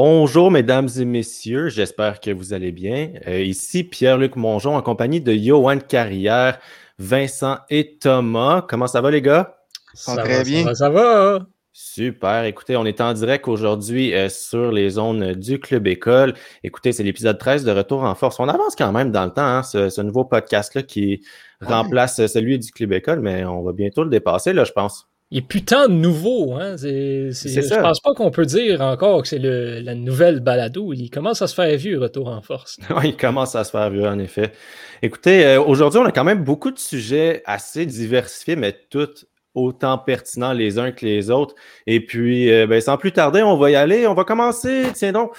Bonjour, mesdames et messieurs. J'espère que vous allez bien. Euh, ici Pierre-Luc Mongeon en compagnie de Johan Carrière, Vincent et Thomas. Comment ça va, les gars? Ça, va très bien. Ça va, ça va. Super. Écoutez, on est en direct aujourd'hui euh, sur les zones du Club École. Écoutez, c'est l'épisode 13 de Retour en force. On avance quand même dans le temps, hein, ce, nouveau podcast-là qui remplace celui du Club École, mais on va bientôt le dépasser, là, je pense. Il est putain de nouveau. Hein? C'est, je pense pas qu'on peut dire encore que c'est la nouvelle balado. Il commence à se faire vieux, retour en force. oui, il commence à se faire vieux, en effet. Écoutez, euh, aujourd'hui, on a quand même beaucoup de sujets assez diversifiés, mais tous autant pertinents les uns que les autres. Et puis, euh, ben, sans plus tarder, on va y aller. On va commencer, tiens donc,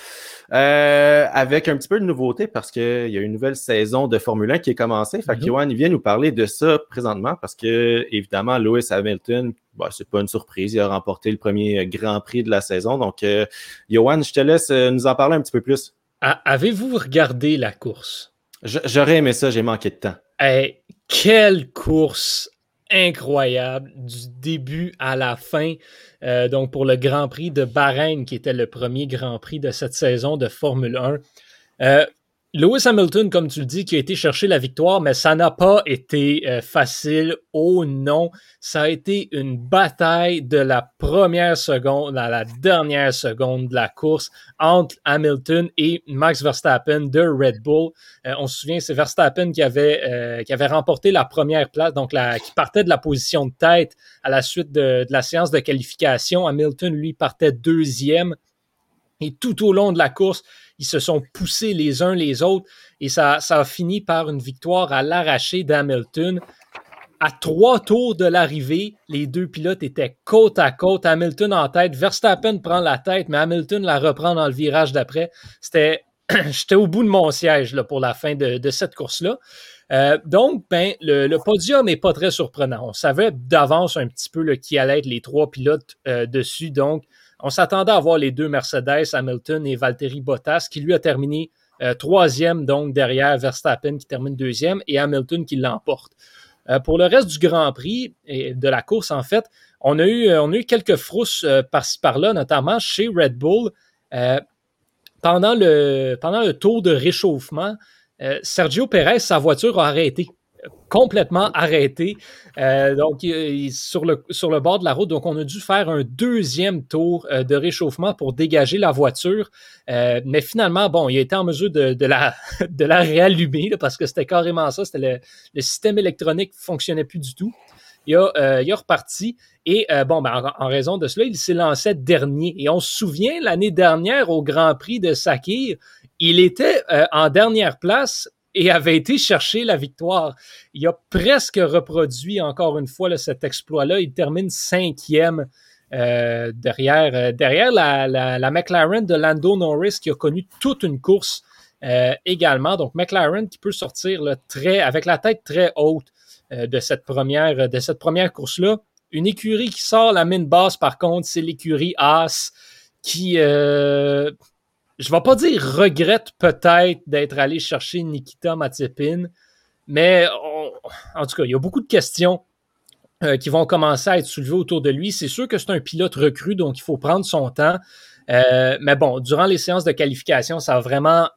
euh, avec un petit peu de nouveauté parce qu'il y a une nouvelle saison de Formule 1 qui est commencée. Fait que mm vient nous parler de ça présentement parce que, évidemment, Lewis Hamilton, bah, c'est pas une surprise, il a remporté le premier Grand Prix de la saison. Donc, euh, Johan, je te laisse nous en parler un petit peu plus. Avez-vous regardé la course? J'aurais aimé ça, j'ai manqué de temps. Hey, quelle course incroyable du début à la fin. Euh, donc pour le Grand Prix de Bahreïn, qui était le premier Grand Prix de cette saison de Formule 1. Euh, Lewis Hamilton, comme tu le dis, qui a été chercher la victoire, mais ça n'a pas été euh, facile. Oh non, ça a été une bataille de la première seconde à la dernière seconde de la course entre Hamilton et Max Verstappen de Red Bull. Euh, on se souvient, c'est Verstappen qui avait, euh, qui avait remporté la première place, donc qui partait de la position de tête à la suite de la séance de qualification. Hamilton, lui, partait deuxième. Et tout au long de la course, ils se sont poussés les uns les autres et ça, ça a fini par une victoire à l'arraché d'Hamilton. À trois tours de l'arrivée, les deux pilotes étaient côte à côte. Hamilton en tête, Verstappen prend la tête, mais Hamilton la reprend dans le virage d'après. C'était, j'étais au bout de mon siège là, pour la fin de, cette course-là. Euh, donc, ben, le, podium n'est pas très surprenant. On savait d'avance un petit peu qui allait être les trois pilotes euh, dessus. Donc, on s'attendait à voir les deux Mercedes, Hamilton et Valtteri Bottas, qui lui a terminé euh, troisième, donc derrière Verstappen qui termine deuxième et Hamilton qui l'emporte. Euh, pour le reste du Grand Prix et de la course, en fait, on a eu, euh, quelques frousses par-ci par-là, notamment chez Red Bull. pendant, le, pendant le tour de réchauffement, Sergio Perez, sa voiture a arrêté complètement arrêté. Euh, donc, sur le, bord de la route. Donc, on a dû faire un deuxième tour euh, de réchauffement pour dégager la voiture. Euh, mais finalement, bon, il a été en mesure de, la, de la réallumer parce que c'était carrément ça. C'était le, système électronique ne fonctionnait plus du tout. Il a, il reparti. Et bon, ben, en, raison de cela, il s'est lancé dernier. Et on se souvient, l'année dernière, au Grand Prix de Sakir, il était en dernière place et avait été chercher la victoire. Il a presque reproduit encore une fois cet exploit-là. Il termine cinquième euh, derrière, euh, la, la, McLaren de Lando Norris qui a connu toute une course euh, également. Donc McLaren qui peut sortir très, avec la tête très haute de cette première, de cette première course-là. Une écurie qui sort la mine basse, par contre, c'est l'écurie Haas qui je vais pas dire regrette peut-être d'être allé chercher Nikita Mazepin, mais en tout cas, il y a beaucoup de questions euh, qui vont commencer à être soulevées autour de lui. C'est sûr que c'est un pilote recru, donc il faut prendre son temps. Euh, mais bon, durant les séances de qualification, ça a vraiment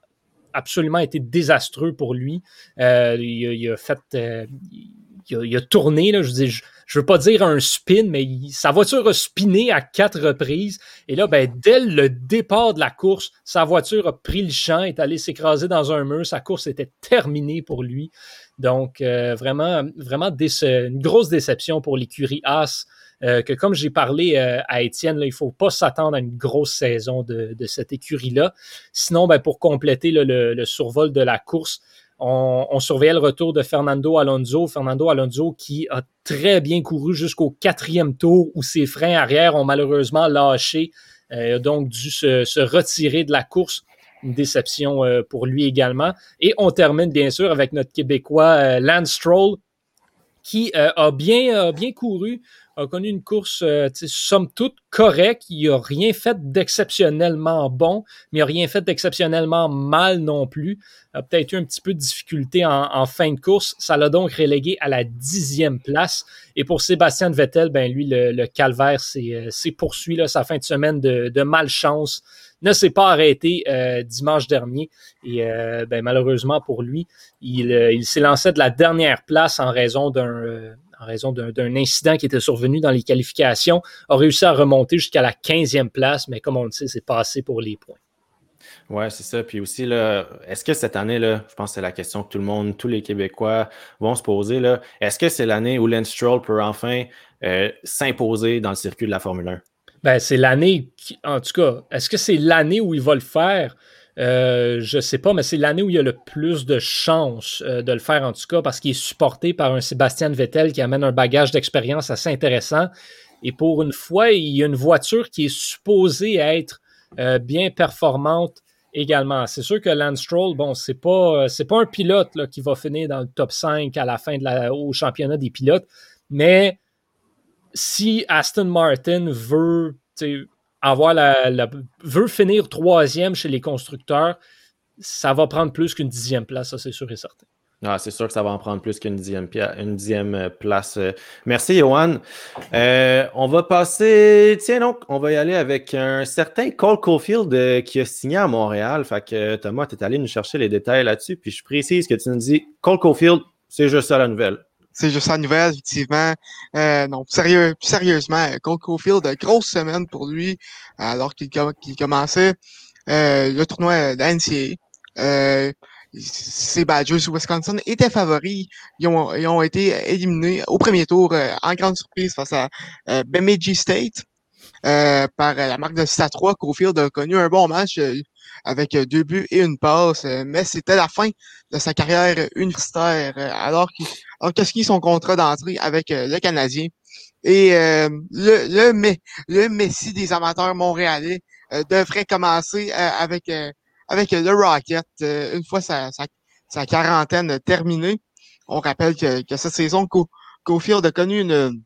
absolument été désastreux pour lui. Euh, il, a, fait, il, a, tourné, là, je dis, je veux pas dire un spin, mais sa voiture a spiné à quatre reprises. Et là, ben, dès le départ de la course, sa voiture a pris le champ, est allée s'écraser dans un mur. Sa course était terminée pour lui. Donc, euh, vraiment, vraiment une grosse déception pour l'écurie As. Euh, que comme j'ai parlé euh, à Étienne, il faut pas s'attendre à une grosse saison de, cette écurie-là. Sinon, ben, pour compléter le, survol de la course, on, surveillait le retour de Fernando Alonso. Fernando Alonso qui a très bien couru jusqu'au quatrième tour où ses freins arrière ont malheureusement lâché, euh, donc dû se, retirer de la course. Une déception euh, pour lui également. Et on termine bien sûr avec notre Québécois euh, Lance Stroll qui a, bien, bien couru a connu une course, euh, somme toute, correcte. Il n'a rien fait d'exceptionnellement bon, mais il n'a rien fait d'exceptionnellement mal non plus. Il a peut-être eu un petit peu de difficulté en, fin de course. Ça l'a donc relégué à la dixième place. Et pour Sébastien Vettel, ben lui, le, calvaire s'est euh, poursuivi là, sa fin de semaine de, de malchance ne s'est pas arrêté euh, dimanche dernier. Et euh, ben, malheureusement pour lui, il, euh, il s'est lancé de la dernière place en raison d'un en raison d'un incident qui était survenu dans les qualifications, a réussi à remonter jusqu'à la 15e place, mais comme on le sait, c'est passé pour les points. Oui, c'est ça. Puis aussi, est-ce que cette année, là, je pense que c'est la question que tout le monde, tous les Québécois vont se poser, est-ce que c'est l'année où Lance Stroll peut enfin s'imposer dans le circuit de la Formule 1? Ben, c'est l'année, en tout cas, est-ce que c'est l'année où il va le faire? Euh, je sais pas, mais c'est l'année où il y a le plus de chances euh, de le faire, en tout cas, parce qu'il est supporté par un Sébastien Vettel qui amène un bagage d'expérience assez intéressant. Et pour une fois, il y a une voiture qui est supposée être euh, bien performante également. C'est sûr que Lance Stroll, bon, c'est pas, c'est pas un pilote là, qui va finir dans le top 5 à la fin de au championnat des pilotes, mais si Aston Martin veut avoir la, veut finir troisième chez les constructeurs, ça va prendre plus qu'une dixième place, ça c'est sûr et certain. Ah, c'est sûr que ça va en prendre plus qu'une dixième, euh, place. Merci, Johan. Euh, on va passer. Tiens, donc, on va y aller avec un certain Cole Caulfield euh, qui a signé à Montréal. Fait que Thomas, tu es allé nous chercher les détails là-dessus. Puis je précise que tu nous dis Cole Caulfield, c'est juste ça la nouvelle. C'est juste la nouvelle, effectivement. Euh, non, sérieux, sérieusement, Cole Caulfield, grosse semaine pour lui, alors qu'il commençait euh, le tournoi d'NCA. Euh, ces Badgers Wisconsin étaient favoris. Ils ont, ils ont été éliminés au premier tour euh, en grande surprise face à euh, Bemidji State. Euh, par la marque de 6 à 3. Caulfield a connu un bon match avec deux buts et une passe, mais c'était la fin de sa carrière universitaire alors qu'il qu'est-ce qui son contrat d'entrée avec euh, le Canadien. Et euh, le, le, le Messi des amateurs montréalais euh, devrait commencer avec, avec le Rocket une fois sa, sa, quarantaine terminée. On rappelle que, que cette saison, Cofield a connu une,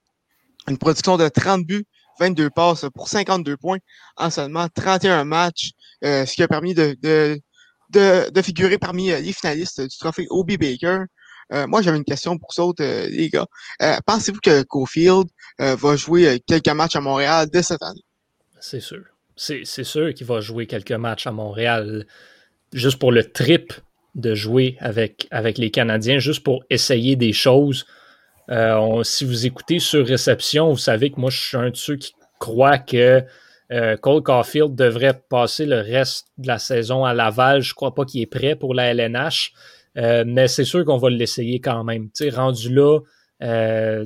une production de 30 buts, 22 passes pour 52 points en seulement 31 matchs, ce qui a permis de, de, de, figurer parmi les finalistes du trophée Obi Baker. Euh, moi, j'avais une question pour ça, euh, les gars. Euh, pensez-vous que Cofield va jouer quelques matchs à Montréal dès cette année? C'est sûr. C'est sûr qu'il va jouer quelques matchs à Montréal juste pour le trip de jouer avec, avec les Canadiens, juste pour essayer des choses. si vous écoutez sur réception, vous savez que moi, je suis un de ceux qui croient que Cole Caulfield devrait passer le reste de la saison à Laval. Je ne crois pas qu'il est prêt pour la LNH. Euh, mais c'est sûr qu'on va l'essayer quand même. sais, rendu là, euh,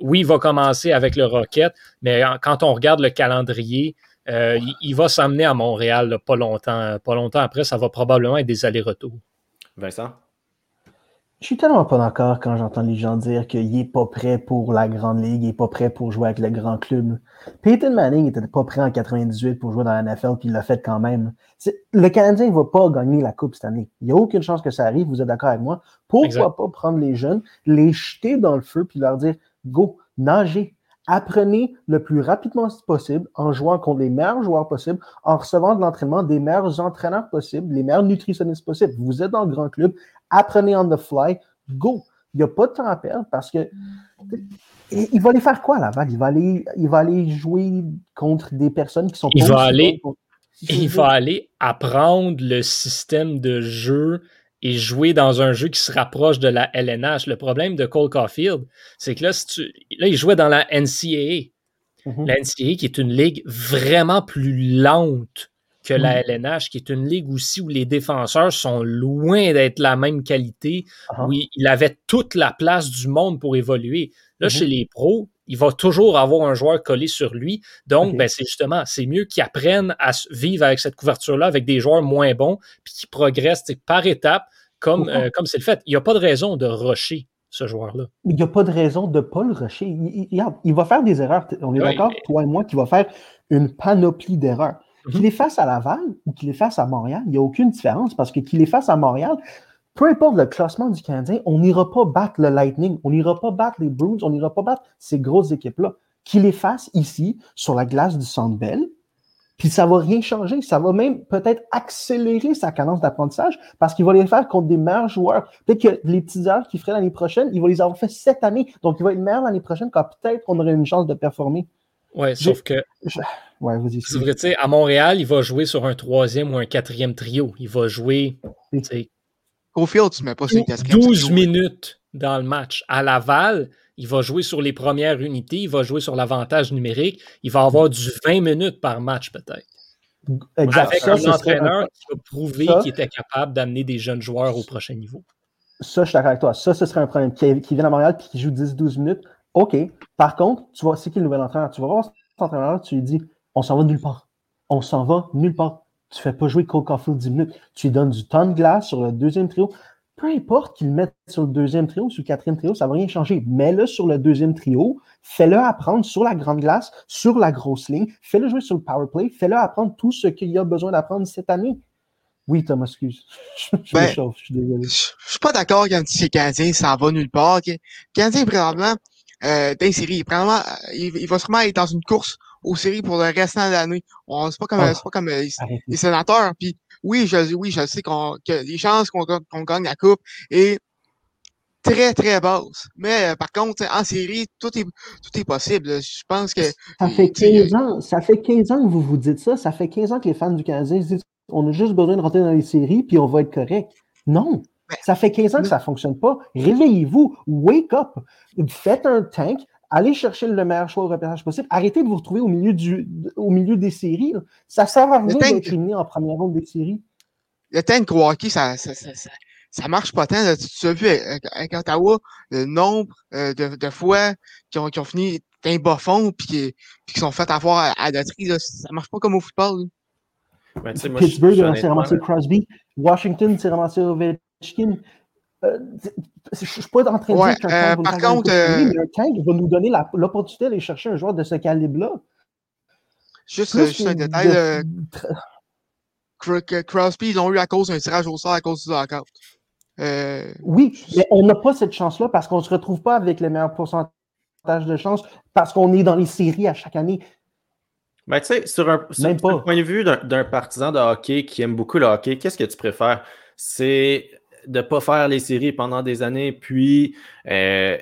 oui, il va commencer avec le Rocket, mais quand on regarde le calendrier, euh, il, va s'amener à Montréal pas longtemps. Pas longtemps après, ça va probablement être des allers-retours. Vincent? Je suis tellement pas d'accord quand j'entends les gens dire qu'il n'est pas prêt pour la grande ligue, il n'est pas prêt pour jouer avec le grand club. Peyton Manning n'était pas prêt en 98 pour jouer dans la NFL, puis il l'a fait quand même. Le Canadien ne va pas gagner la Coupe cette année. Il n'y a aucune chance que ça arrive, vous êtes d'accord avec moi? Pourquoi pas prendre les jeunes, les jeter dans le feu, puis leur dire Go, nagez, apprenez le plus rapidement possible en jouant contre les meilleurs joueurs possibles, en recevant de l'entraînement des meilleurs entraîneurs possibles, les meilleurs nutritionnistes possibles. Vous êtes dans le grand club, apprenez on the fly, go. Il n'y a pas de temps à perdre parce que il va aller faire quoi Laval? Il va aller, il va aller jouer contre des personnes qui sont il va aller, il va aller apprendre le système de jeu et jouer dans un jeu qui se rapproche de la LNH. Le problème de Cole Caulfield, c'est que là, là, il jouait dans la NCAA. Mm-hmm. La NCAA qui est une ligue vraiment plus lente que la LNH, qui est une ligue aussi où les défenseurs sont loin d'être la même qualité, uh-huh. où il, avait toute la place du monde pour évoluer. Là, mm-hmm. chez les pros, il va toujours avoir un joueur collé sur lui. Donc, ben, c'est justement, c'est mieux qu'ils apprennent à vivre avec cette couverture-là, avec des joueurs moins bons, puis qu'ils progressent par étapes, comme euh, comme c'est le fait. Il n'y a pas de raison de rusher ce joueur-là. Il n'y a pas de raison de ne pas le rusher. Il, va faire des erreurs. On est d'accord, toi et moi, qu'il va faire une panoplie d'erreurs. Qu'il les fasse à Laval ou qu'il les fasse à Montréal, il n'y a aucune différence parce que qu'il les fasse à Montréal, peu importe le classement du Canadien, on n'ira pas battre le Lightning, on n'ira pas battre les Bruins, on n'ira pas battre ces grosses équipes-là. Qu'il les fasse ici, sur la glace du Centre Bell, puis ça va rien changer. Ça va même peut-être accélérer sa cadence d'apprentissage parce qu'il va les faire contre des meilleurs joueurs. Peut-être que les petites heures qu'il ferait l'année prochaine, il va les avoir fait cette année. Donc, il va être meilleur l'année prochaine quand peut-être on aurait une chance de performer. Ouais, sauf que. Ouais, vas-y. C'est vrai, tu sais, à Montréal, il va jouer sur un troisième ou un quatrième trio. Il va jouer. Cofield, tu mets pas 12 minutes dans le match. À Laval, il va jouer sur les premières unités, il va jouer sur l'avantage numérique, il va avoir du 20 minutes par match peut-être. Avec un entraîneur qui a prouvé qu'il était capable d'amener des jeunes joueurs au prochain niveau. Ça, je suis d'accord avec toi. Ça, ce serait un problème. Qui, vient à Montréal et qui joue 10-12 minutes, OK. Par contre, tu vois, c'est qui le nouvel entraîneur? Tu vas voir cet entraîneur, tu lui dis, on s'en va nulle part. On s'en va nulle part. Tu ne fais pas jouer Cole Caulfield 10 minutes. Tu lui donnes du temps de glace sur le deuxième trio peu importe qu'il le mette sur le deuxième trio ou sur le quatrième trio, ça ne va rien changer. Mets-le sur le deuxième trio, fais-le apprendre sur la grande glace, sur la grosse ligne, fais-le jouer sur le power play, fais-le apprendre tout ce qu'il a besoin d'apprendre cette année. Oui, Thomas, excuse. je ben, je suis désolé. Je suis pas d'accord quand c'est Canadien, ça va nulle part. Canadien, présentement, euh, dans les séries, vraiment, il, va sûrement être dans une course aux séries pour le restant de l'année. C'est pas comme, oh, pas comme euh, les, sénateurs. Puis oui, je, oui, je sais qu'on, que les chances qu'on, gagne la coupe est très, très basse. Mais euh, par contre, en série, tout est, tout est possible. Je pense que. Ça fait 15 ans, ça fait 15 ans que vous vous dites ça. Ça fait 15 ans que les fans du Canadien se disent on a juste besoin de rentrer dans les séries, puis on va être correct. Non. Ça fait 15 ans que ça ne fonctionne pas. Réveillez-vous, wake up, faites un tank, allez chercher le meilleur choix au repérage possible. Arrêtez de vous retrouver au milieu, du, au milieu des séries. Ça sert à rien d'être éliminé en première ronde des séries. Le tank hockey, ça, ça, ça, ça, marche pas tant. Tu, as vu avec, Ottawa le nombre euh, de, de, fois qui ont, qui ont fini d'un bas fond puis qui, sont fait avoir à, la tri. Là. Ça marche pas comme au football. Pittsburgh s'est ramassé Crosby. Washington s'est ramassé Ovechkin. Euh, je ne suis pas en train de dire qu'un euh, par contre, euh, mais un tank va nous donner l'opportunité d'aller chercher un joueur de ce calibre-là. Juste, juste un détail. Crosby, ils l'ont eu à cause d'un tirage au sort à cause du lockout. Euh, oui, mais on n'a pas cette chance-là parce qu'on ne se retrouve pas avec les meilleurs pourcentages de chance parce qu'on est dans les séries à chaque année. Ben, tu sais, sur un, point de vue d'un partisan de hockey qui aime beaucoup le hockey, qu'est-ce que tu préfères? C'est de ne pas faire les séries pendant des années, puis euh,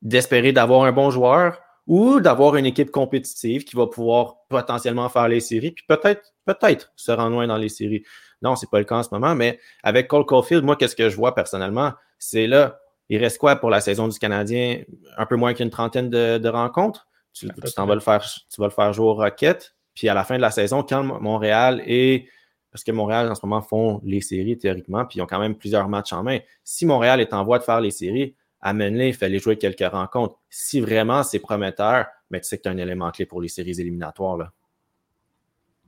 d'espérer d'avoir un bon joueur ou d'avoir une équipe compétitive qui va pouvoir potentiellement faire les séries, puis peut-être peut-être se rendre loin dans les séries. Non, c'est pas le cas en ce moment, mais avec Cole Caulfield, moi, qu'est-ce que je vois personnellement? C'est là, il reste quoi pour la saison du Canadien? Un peu moins qu'une trentaine de, rencontres? Tu, tu vas le faire, tu vas le faire jouer au Rocket. Puis à la fin de la saison, quand Montréal est parce que Montréal, en ce moment, font les séries théoriquement, puis ils ont quand même plusieurs matchs en main. Si Montréal est en voie de faire les séries, amène-les, fais-les jouer quelques rencontres. Si vraiment c'est prometteur, mais tu sais que tu as un élément clé pour les séries éliminatoires. Là.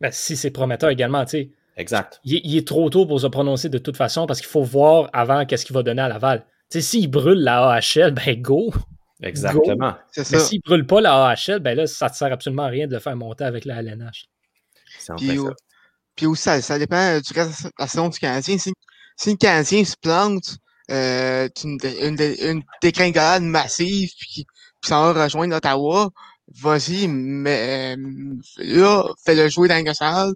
Ben, si c'est prometteur également, tu sais. Exact. Il, est trop tôt pour se prononcer de toute façon parce qu'il faut voir avant qu'est-ce qu'il va donner à Laval. Tu sais, s'il brûle la AHL, ben go! Exactement. Mais s'il brûle pas la AHL, ben là, ça ne sert absolument à rien de le faire monter avec la LNH. C'est en fait ça. Puis aussi, ça, ça dépend euh, du reste de la saison du Canadien. Si, si le Canadien se plante, euh, une, une, une décringolade massive, puis, puis ça va rejoindre Ottawa, vas-y, mais euh, là, fais-le jouer dans la salle,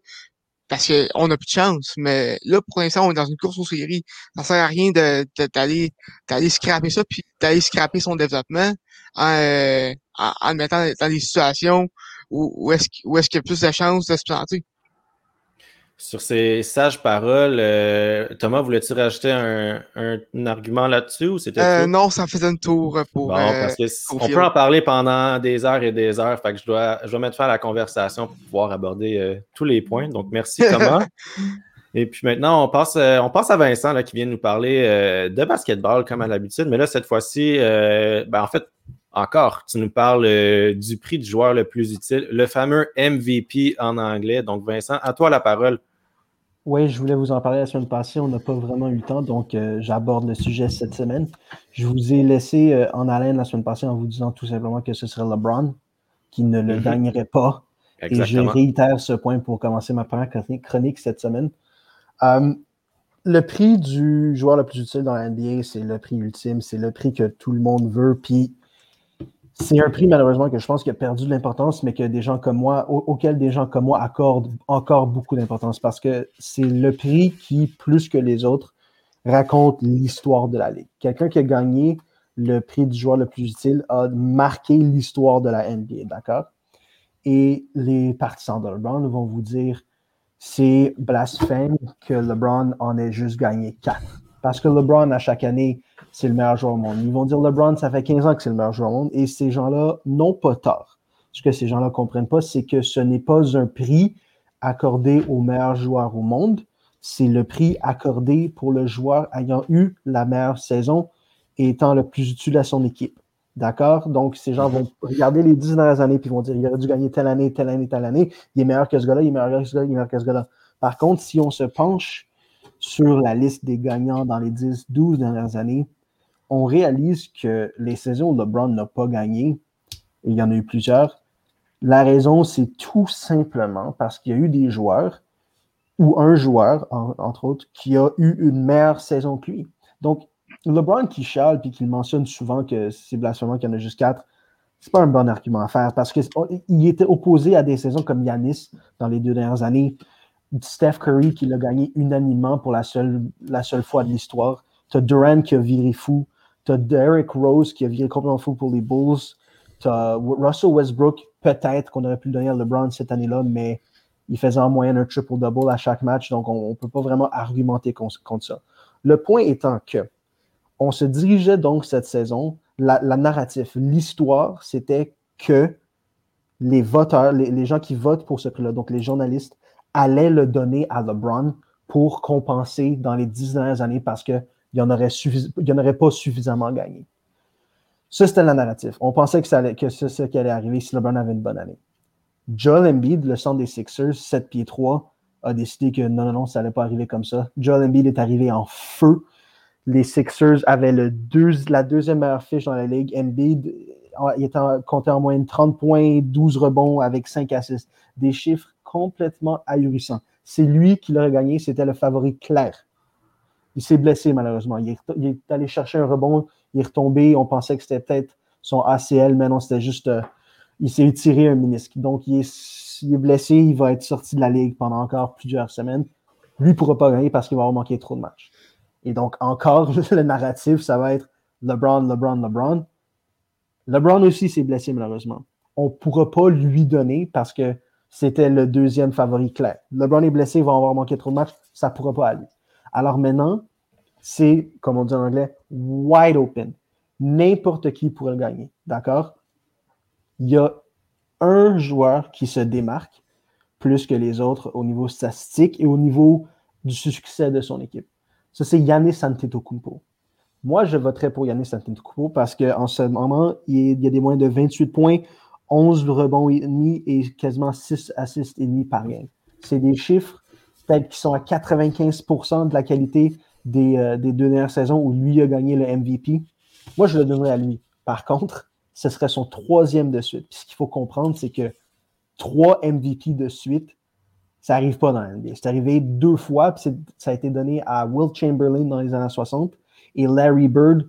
parce qu'on n'a plus de chance. Mais là, pour l'instant, on est dans une course aux séries. Ça sert à rien d'aller de, d'aller d'aller scraper ça, puis d'aller scraper son développement en, euh, en, en, le mettant dans des situations où, où est-ce où est-ce qu'il y a plus de chances de se planter. Sur ces sages paroles, euh, Thomas, voulais-tu rajouter un, argument là-dessus ou c'était euh, Non, ça faisait un tour pour. Bon, euh, parce que on peut en parler pendant des heures et des heures. Fait que je dois, je dois mettre fin à la conversation pour pouvoir aborder tous les points. Donc, merci Thomas. et puis maintenant, on passe, on passe à Vincent là, qui vient nous parler de basketball comme à l'habitude. Mais là, cette fois-ci, ben, en fait, encore, tu nous parles du prix du joueur le plus utile, le fameux MVP en anglais. Donc, Vincent, à toi la parole. Oui, je voulais vous en parler la semaine passée. On n'a pas vraiment eu le temps, donc euh, j'aborde le sujet cette semaine. Je vous ai laissé euh, en haleine la semaine passée en vous disant tout simplement que ce serait LeBron qui ne le mhm. gagnerait pas. Et je réitère ce point pour commencer ma première chronique cette semaine. Euh, le prix du joueur le plus utile dans la NBA, c'est le prix ultime, c'est le prix que tout le monde veut. Puis c'est un prix, malheureusement, que je pense qu'il a perdu de l'importance, mais que des gens comme moi, auquel des gens comme moi accordent encore beaucoup d'importance parce que c'est le prix qui, plus que les autres, raconte l'histoire de la Ligue. Quelqu'un qui a gagné le prix du joueur le plus utile a marqué l'histoire de la NBA, d'accord? Et les partisans de LeBron vont vous dire c'est blasphème que LeBron en ait juste gagné quatre. Parce que LeBron, à chaque année, c'est le meilleur joueur au monde. Ils vont dire LeBron, ça fait 15 ans que c'est le meilleur joueur au monde. Et ces gens-là n'ont pas tort. Ce que ces gens-là ne comprennent pas, c'est que ce n'est pas un prix accordé au meilleur joueur au monde. C'est le prix accordé pour le joueur ayant eu la meilleure saison et étant le plus utile à son équipe. D'accord? Donc, ces gens vont regarder les dix dernières années puis vont dire il aurait dû gagner telle année, telle année, telle année. Il est meilleur que ce gars-là, il est meilleur que ce gars-là, il est meilleur que ce gars-là. Par contre, si on se penche sur la liste des gagnants dans les 10, 12 dernières années, on réalise que les saisons où LeBron n'a pas gagné, et il y en a eu plusieurs, la raison, c'est tout simplement parce qu'il y a eu des joueurs, ou un joueur, entre autres, qui a eu une meilleure saison que lui. Donc, LeBron qui chiale puis qui mentionne souvent que c'est blasphémant qu'il y en a juste quatre, c'est pas un bon argument à faire parce qu'il était opposé à des saisons comme Yanis dans les deux dernières années. Steph Curry qui l'a gagné unanimement pour la seule, fois de l'histoire. Tu as Durant qui a viré fou. Tu as Derrick Rose qui a viré complètement fou pour les Bulls. Tu as Russell Westbrook, peut-être qu'on aurait pu le donner à LeBron cette année-là, mais il faisait en moyenne un triple-double à chaque match, donc on ne peut pas vraiment argumenter contre ça. Le point étant que on se dirigeait donc cette saison, la, narrative, l'histoire, c'était que les voteurs, les, gens qui votent pour ce prix-là, donc les journalistes, allaient le donner à LeBron pour compenser dans les dix dernières années parce qu'il n'y en, aurait aurait pas suffisamment gagné. Ça, c'était la narrative. On pensait que, allait, c'est ce qui allait arriver si LeBron avait une bonne année. Joel Embiid, le centre des Sixers, 7 pieds 3, a décidé que non, non, non, ça n'allait pas arriver comme ça. Joel Embiid est arrivé en feu les Sixers avaient la deuxième meilleure fiche dans la ligue. Embiid, il était en moyenne 30 points, 12 rebonds avec 5 assists. Des chiffres complètement ahurissants. C'est lui qui l'aurait gagné, c'était le favori clair. Il s'est blessé malheureusement. Il est, allé chercher un rebond, il est retombé. On pensait que c'était peut-être son ACL, mais non, c'était juste. Euh, il s'est étiré un menisque. Donc, il est, il est, blessé, il va être sorti de la ligue pendant encore plusieurs semaines. Lui ne pourra pas gagner parce qu'il va avoir manqué trop de matchs. Et donc, encore, le narratif, ça va être LeBron, LeBron, LeBron. LeBron aussi s'est blessé, malheureusement. On ne pourra pas lui donner parce que c'était le deuxième favori clair. LeBron est blessé, il va avoir manqué trop de matchs, ça ne pourra pas aller. Alors maintenant, c'est, comme on dit en anglais, wide open. N'importe qui pourrait le gagner. D'accord? Il y a un joueur qui se démarque plus que les autres au niveau statistique et au niveau du succès de son équipe. Ça, c'est Yannis Antetokounmpo. Moi, je voterais pour Yannis Antetokounmpo parce qu'en ce moment, il y a des moyens de 28 points, 11 rebonds et demi et quasiment 6 assists et demi par game. C'est des chiffres peut-être qui sont à 95% de la qualité des, euh, des, deux dernières saisons où lui a gagné le MVP. Moi, je le donnerais à lui. Par contre, ce serait son troisième de suite. Puis ce qu'il faut comprendre, c'est que trois MVP de suite, ça n'arrive pas dans la NBA. C'est arrivé deux fois, ça a été donné à Will Chamberlain dans les années 60 et Larry Bird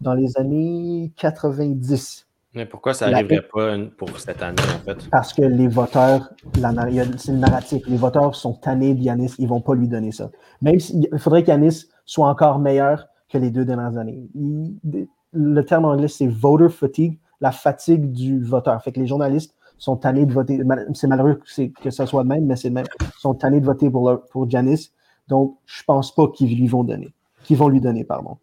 dans les années 90. Mais pourquoi ça n'arriverait pas pour cette année, en fait? Parce que les voteurs, c'est le narratif, les voteurs sont tannés de Yanis, ils ne vont pas lui donner ça. Même s'il faudrait qu'Yanis soit encore meilleur que les deux dernières années. le terme anglais, c'est voter fatigue, la fatigue du voteur. Fait que les journalistes sont tannés de voter. C'est malheureux que ça soit de même, mais c'est même. sont tannés de voter pour, pour Giannis. Donc, je pense pas qu'ils lui vont donner. Qu'ils vont lui donner, pardon.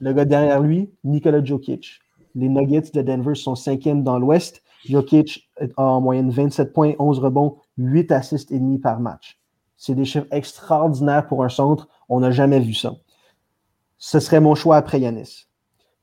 Le gars derrière lui, Nikola Jokic. Les Nuggets de Denver sont cinquièmes dans l'Ouest. Jokic a en moyenne 27 points, 11 rebonds, 8 assists et demi par match. C'est des chiffres extraordinaires pour un centre. On n'a jamais vu ça. Ce serait mon choix après Yanis.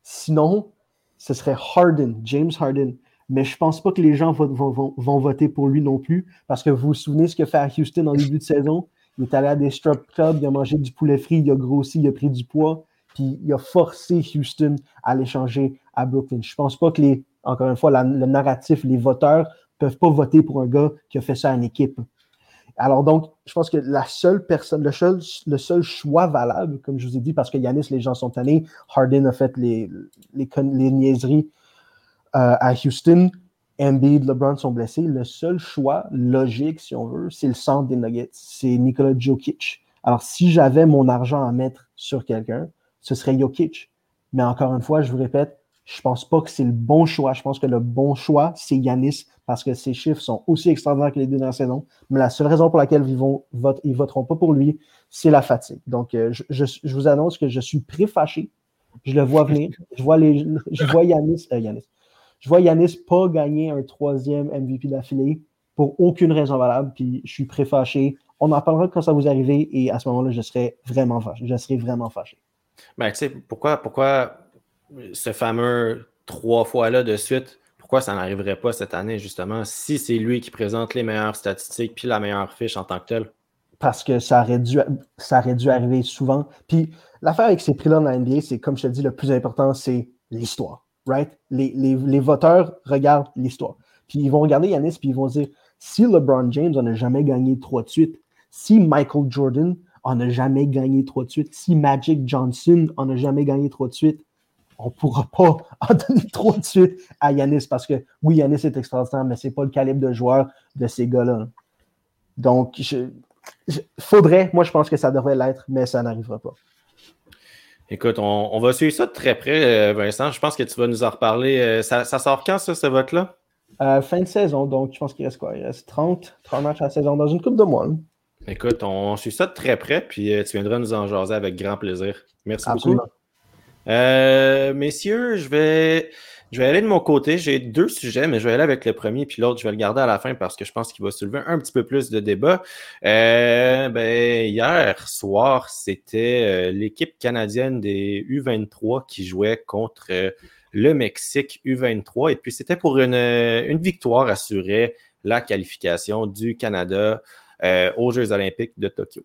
Sinon, ce serait Harden, James Harden mais je pense pas que les gens vont, voter pour lui non plus, parce que vous vous souvenez ce que fait Houston en début de saison? Il est allé à des strip clubs, il a mangé du poulet frit, il a grossi, il a pris du poids, puis il a forcé Houston à l'échanger à Brooklyn. Je pense pas que les, encore une fois, le narratif, les voteurs peuvent pas voter pour un gars qui a fait ça à une équipe. Alors donc, je pense que la seule personne, le seul, le seul choix valable, comme je vous ai dit, parce que Yanis, les gens sont allés, Harden a fait les, les, les niaiseries euh, à Houston, Embiid, LeBron sont blessés. Le seul choix logique, si on veut, c'est le centre des Nuggets. C'est Nikola Jokic. Alors, si j'avais mon argent à mettre sur quelqu'un, ce serait Jokic. Mais encore une fois, je vous répète, je pense pas que c'est le bon choix. Je pense que le bon choix, c'est Yanis parce que ses chiffres sont aussi extraordinaires que les deux dernières saisons. Mais la seule raison pour laquelle ils ils voteront pas pour lui, c'est la fatigue. Donc, euh, je, vous annonce que je suis pré-fâché. Je le vois venir. Je vois Yanis, euh. Je vois Yanis pas gagner un troisième MVP d'affilée pour aucune raison valable. Puis je suis pré-fâché. On en parlera quand ça vous arrive et à ce moment-là, je serai vraiment fâché. Je serai vraiment fâché. Ben, tu pourquoi, ce fameux trois fois-là de suite, pourquoi ça n'arriverait pas cette année, justement, si c'est lui qui présente les meilleures statistiques puis la meilleure fiche en tant que tel? Parce que ça aurait dû, arriver souvent. Puis l'affaire avec ces prix-là dans la NBA, c'est comme je te dis, le plus important, c'est l'histoire. Right? Les, les, voteurs regardent l'histoire. Puis ils vont regarder Yanis, puis ils vont dire si LeBron James n'a jamais gagné trois de suite, si Michael Jordan en a jamais gagné trois de suite, si Magic Johnson en a jamais gagné trois de suite, on ne pourra pas en donner trop de suite à Yanis parce que oui, Yanis est extraordinaire, mais ce n'est pas le calibre de joueur de ces gars-là. Donc, je, faudrait, moi je pense que ça devrait l'être, mais ça n'arrivera pas. Écoute, on, va suivre ça de très près, euh, Vincent. Je pense que tu vas nous en reparler. Euh, ça, sort quand, ça, ce vote-là? Euh, fin de saison, donc je pense qu'il reste quoi? Il reste 30, 30 matchs à la saison dans une coupe de mois. Écoute, on suit ça de très près, puis tu viendras nous en jaser avec grand plaisir. Merci beaucoup. Euh, messieurs, je vais, je vais aller de mon côté. J'ai deux sujets, mais je vais aller avec le premier, puis l'autre, je vais le garder à la fin parce que je pense qu'il va soulever un petit peu plus de débat. Euh, ben, hier soir, c'était euh, l'équipe canadienne des U23 qui jouait contre le Mexique U23. Et puis, c'était pour une, une victoire assurée la qualification du Canada aux Jeux olympiques de Tokyo.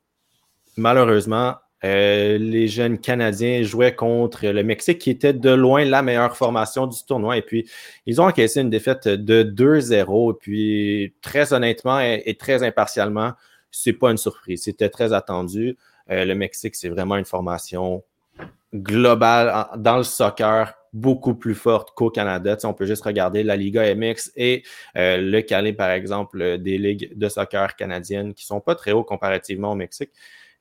Malheureusement, euh, les jeunes Canadiens jouaient contre le Mexique, qui était de loin la meilleure formation du tournoi. Et puis, ils ont encaissé une défaite de 2-0. Et puis, très honnêtement et, très impartialement, c'est pas une surprise. C'était très attendu. Euh, le Mexique, c'est vraiment une formation globale dans le soccer beaucoup plus forte qu'au Canada. on peut juste regarder la Liga MX et euh, le Calais, par exemple, des ligues de soccer canadiennes qui sont pas très hauts comparativement au Mexique.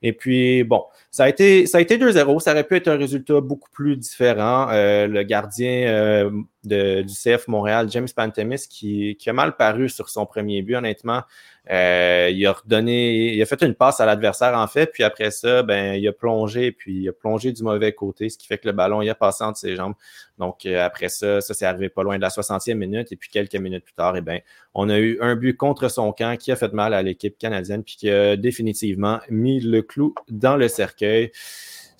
Et puis, bon, ça a été, été 2-0. Ça aurait pu être un résultat beaucoup plus différent. Euh, le gardien euh, du CF Montréal, James Pantemis, qui, qui, a mal paru sur son premier but, honnêtement. Euh, il a redonné, il a fait une passe à l'adversaire en fait, puis après ça, ben il a plongé, puis il a plongé du mauvais côté, ce qui fait que le ballon il a passé entre ses jambes. Donc euh, après ça, ça s'est arrivé pas loin de la 60e minute, et puis quelques minutes plus tard, eh ben on a eu un but contre son camp qui a fait mal à l'équipe canadienne, puis qui a définitivement mis le clou dans le cercueil.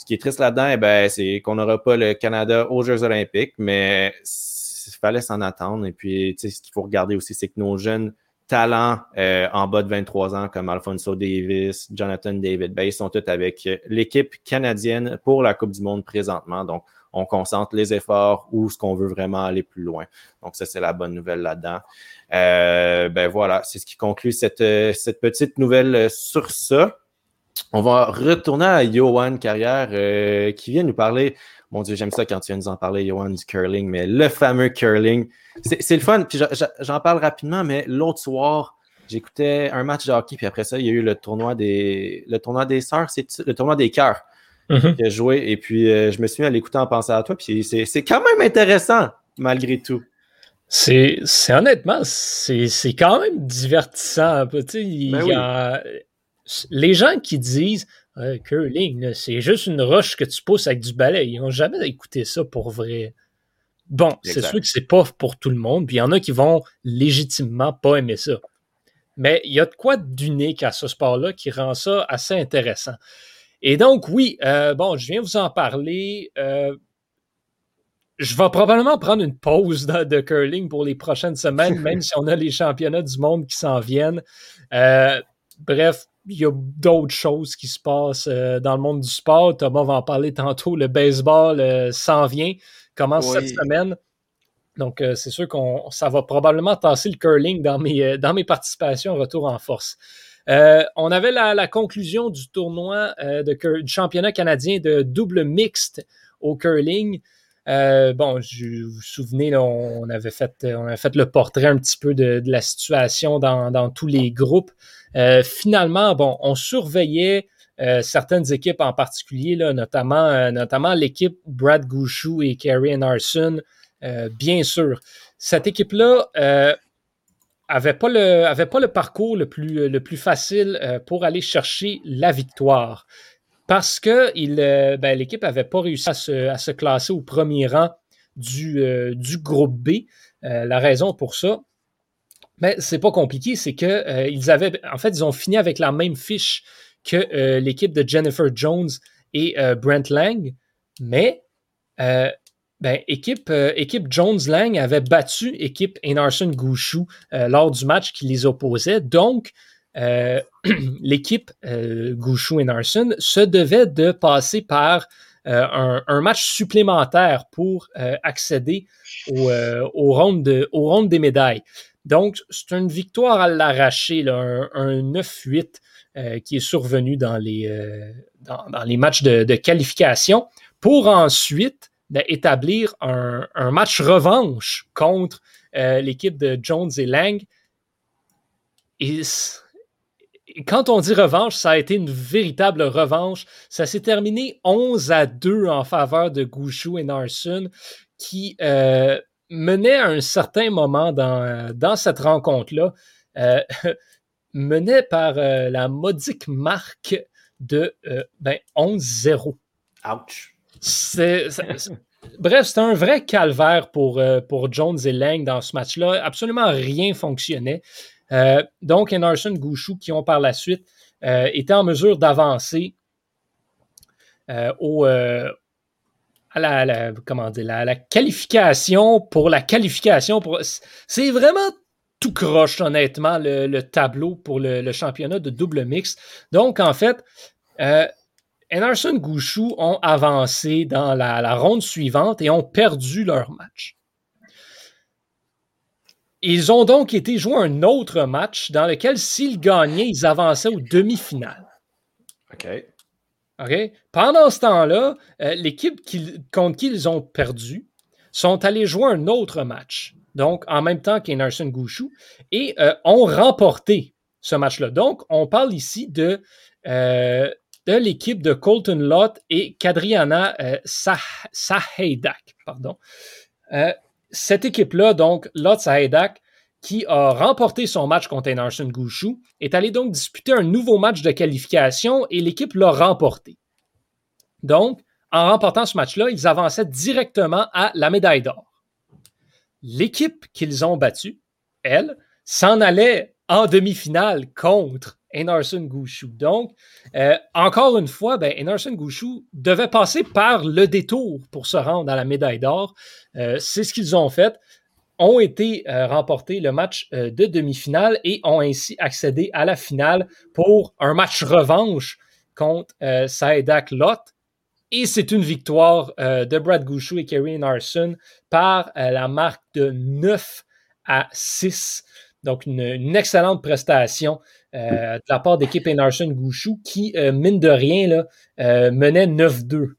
Ce qui est triste là-dedans, eh ben, c'est qu'on n'aura pas le Canada aux Jeux Olympiques, mais il fallait s'en attendre. Et puis, ce qu'il faut regarder aussi, c'est que nos jeunes talents euh, en bas de 23 ans comme Alfonso Davis, Jonathan David Bay sont tous avec l'équipe canadienne pour la Coupe du Monde présentement. Donc, on concentre les efforts où ce qu'on veut vraiment aller plus loin. Donc, ça, c'est la bonne nouvelle là-dedans. Euh, ben voilà, c'est ce qui conclut cette, cette petite nouvelle sur ça. On va retourner à Johan Carrière euh, qui vient nous parler mon Dieu, j'aime ça quand tu viens nous en parler, Johan, du curling, mais le fameux curling. C'est le fun. Puis j'en parle rapidement, mais l'autre soir, j'écoutais un match de hockey, puis après ça, il y a eu le tournoi des, le tournoi des sœurs, c'est le tournoi des cœurs qui a joué. Et puis, euh, je me suis mis à l'écouter en pensant à toi, puis c'est quand même intéressant, malgré tout. C'est honnêtement, c'est quand même divertissant. Tu sais, il ben y a, les gens qui disent curling, c'est juste une roche que tu pousses avec du balai. Ils n'ont jamais écouté ça pour vrai. Bon, c'est sûr que c'est pas pour tout le monde, puis il y en a qui vont légitimement pas aimer ça. Mais il y a de quoi d'unique à ce sport-là qui rend ça assez intéressant. Et donc, oui, euh, bon, je viens vous en parler. Euh, je vais probablement prendre une pause de, curling pour les prochaines semaines, même si on a les championnats du monde qui s'en viennent. Euh, bref, il y a d'autres choses qui se passent euh, dans le monde du sport. Thomas va en parler tantôt. Le baseball euh, s'en vient, commence cette semaine. Donc, euh, c'est sûr qu'on ça va probablement tasser le curling dans mes, dans mes participations retour en force. on avait la, conclusion du tournoi de, du championnat canadien de double mixte au curling. bon, je, vous vous souvenez, on, avait fait, on avait fait le portrait un petit peu de, la situation dans, dans, tous les groupes. Finalement, bon, on surveillait euh, certaines équipes en particulier, là, notamment, euh, notamment l'équipe Brad Gouchou et Kerry Arson, euh, bien sûr. Cette équipe-là avait pas le pas le parcours le plus le plus facile pour aller chercher la victoire parce que ben, l'équipe avait pas réussi à se, à se, classer au premier rang du, du groupe B. la raison pour ça, mais c'est pas compliqué, c'est que ils avaient en fait ils ont fini avec la même fiche que euh, l'équipe de Jennifer Jones et euh, Brent Lang, mais euh, ben, équipe, Jones-Lang avait battu équipe Enarson Gouchou lors du match qui les opposait. Donc, l'équipe Gouchou Enarson se devait de passer par un, match supplémentaire pour accéder au, round des médailles. Donc, c'est une victoire à l'arracher, un, un 9-8 euh, qui est survenu dans les, euh, dans, les matchs de, qualification pour ensuite ben, établir un, match revanche contre euh, l'équipe de Jones et Lang. Et quand on dit revanche, ça a été une véritable revanche. Ça s'est terminé 11 à 2 en faveur de Gouchou et Narson, qui menait à un certain moment dans, dans cette rencontre-là. menait par euh, la modique marque de euh, ben, 11-0. Ouch. Bref, c'était un vrai calvaire pour, euh, pour Jones et Lang dans ce match-là. Absolument rien fonctionnait. donc, Enarson Gouchou, qui ont par la suite été en mesure d'avancer au, à la, qualification pour la qualification. Pour... C'est vraiment tout croche, honnêtement, le, tableau pour le, championnat de double mix. Donc, en fait, euh, Enerson Gouchou ont avancé dans la, ronde suivante et ont perdu leur match. Ils ont donc été jouer un autre match dans lequel, s'ils gagnaient, ils avançaient aux demi-finales. OK. Pendant ce temps-là, euh, l'équipe contre qui ils ont perdu sont allés jouer un autre match donc en même temps qu'Enerson Gouchou, et euh, ont remporté ce match-là. Donc, on parle ici de, euh, l'équipe de Colton Lott et Kadriana Sahaidak. Pardon. cette équipe-là, donc Lott Sahaidak, qui a remporté son match contre Enerson Gouchou, est allé donc disputer un nouveau match de qualification et l'équipe l'a remporté. Donc, en remportant ce match-là, ils avançaient directement à la médaille d'or l'équipe qu'ils ont battue, elle, s'en allait en demi-finale contre Enarson Gouchou. Donc, euh, encore une fois, ben, Gouchou devait passer par le détour pour se rendre à la médaille d'or. Euh, c'est ce qu'ils ont fait ont été euh, remportés le match de demi-finale et ont ainsi accédé à la finale pour un match revanche contre Saedak Lot. Et c'est une victoire euh, de Brad Gouchou et Kerry Narson par euh, la marque de 9 à 6. Donc, une, excellente prestation euh, de la part d'équipe Narson Gouchou qui, mine de rien, là, menait 9-2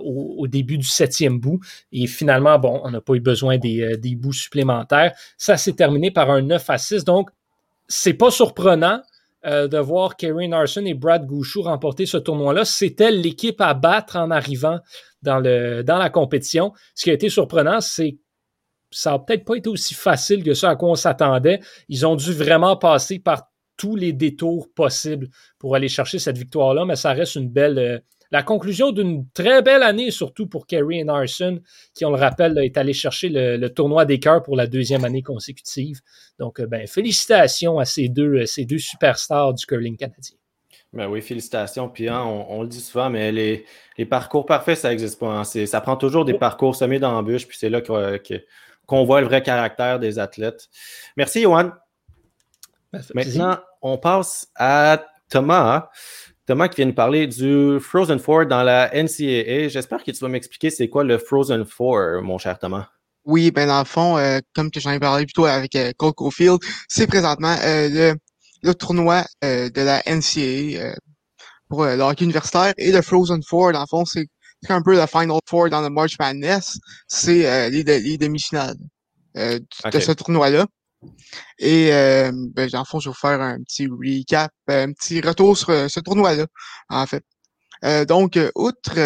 au, début du septième bout. Et finalement, bon, on n'a pas eu besoin des, des bouts supplémentaires. Ça s'est terminé par un 9 à 6. Donc, c'est pas surprenant euh, de voir Kerry Narson et Brad Gouchou remporter ce tournoi-là. C'était l'équipe à battre en arrivant dans, la compétition. Ce qui a été surprenant, c'est que ça n'a peut-être pas été aussi facile que ce à quoi on s'attendait. Ils ont dû vraiment passer par tous les détours possibles pour aller chercher cette victoire-là, mais ça reste une belle, euh, la conclusion d'une très belle année, surtout pour Kerry et Narson, qui, on le rappelle, est allé chercher le, tournoi des cœurs pour la deuxième année consécutive. Donc, euh, ben, félicitations à ces deux, euh, ces deux superstars du curling canadien. Ben oui, félicitations. Puis hein, on, le dit souvent, mais les, parcours parfaits, ça n'existe pas. Hein. Ça prend toujours des parcours semés d'embûches, puis c'est là qu'on voit le vrai caractère des athlètes. Merci, Johan. Maintenant, on passe à Thomas. Thomas qui vient nous parler du Frozen Four dans la NCAA. J'espère que tu vas m'expliquer c'est quoi le Frozen Four, mon cher Thomas. Oui, ben dans le fond, euh, comme que j'en ai parlé plutôt avec euh, Coco Field, c'est présentement euh, le le tournoi de la NCAA pour le hockey universitaire et le Frozen Four. Dans le fond, c'est un peu le Final Four dans le March Madness. C'est les, les demi-finales de ce tournoi-là. Et ben, dans le fond, je vais vous faire un petit recap, un petit retour sur ce tournoi-là, en fait. donc, outre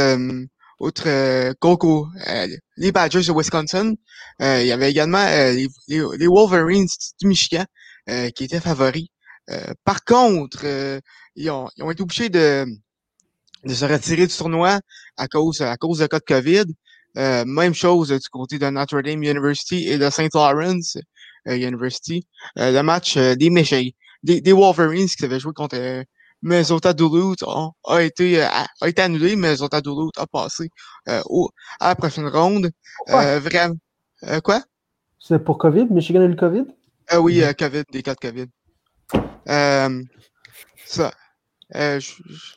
outre Coco, les Badgers de Wisconsin, il y avait également les, les, Wolverines du Michigan qui étaient favoris. par contre, ils ont, ils, ont, été obligés de, de se retirer du tournoi à cause à cause de cas de COVID. même chose du côté de Notre Dame University et de St. Lawrence. Euh, University. Euh, le match euh, des Michigan, des, Wolverines qui avaient joué contre Minnesota Duluth a, été, a, été annulé. Minnesota Duluth a passé au, à la prochaine ronde. vraiment. quoi? C'est pour COVID? Michigan a eu le COVID? oui, COVID, des cas de COVID. ça. Euh,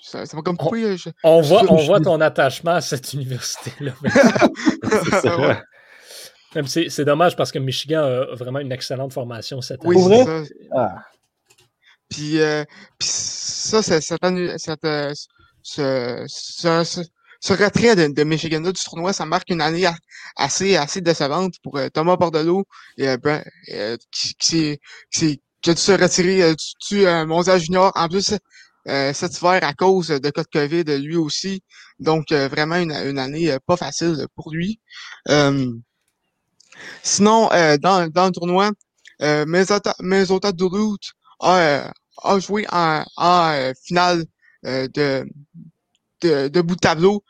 ça, ça m'a comme coupé. On, voit, on voit ton attachement à cette université-là. C'est dommage parce que Michigan a vraiment une excellente formation cette année. Oui, c'est ça. Ah. Puis, euh, puis, ça, cette, cette, euh, ce, ce, ce, retrait de, de Michigan du tournoi, ça marque une année assez, assez décevante pour euh, Thomas Bordelot et, euh, qui, qui, qui, qui, a dû se retirer du, du mondial junior. En plus, cet hiver à cause de cas de COVID lui aussi. Donc, vraiment une, une année pas facile pour lui. Sinon, euh, dans, dans le tournoi, euh, Minnesota, Duluth a, euh, a joué en, en euh, finale de, de, de, bout de tableau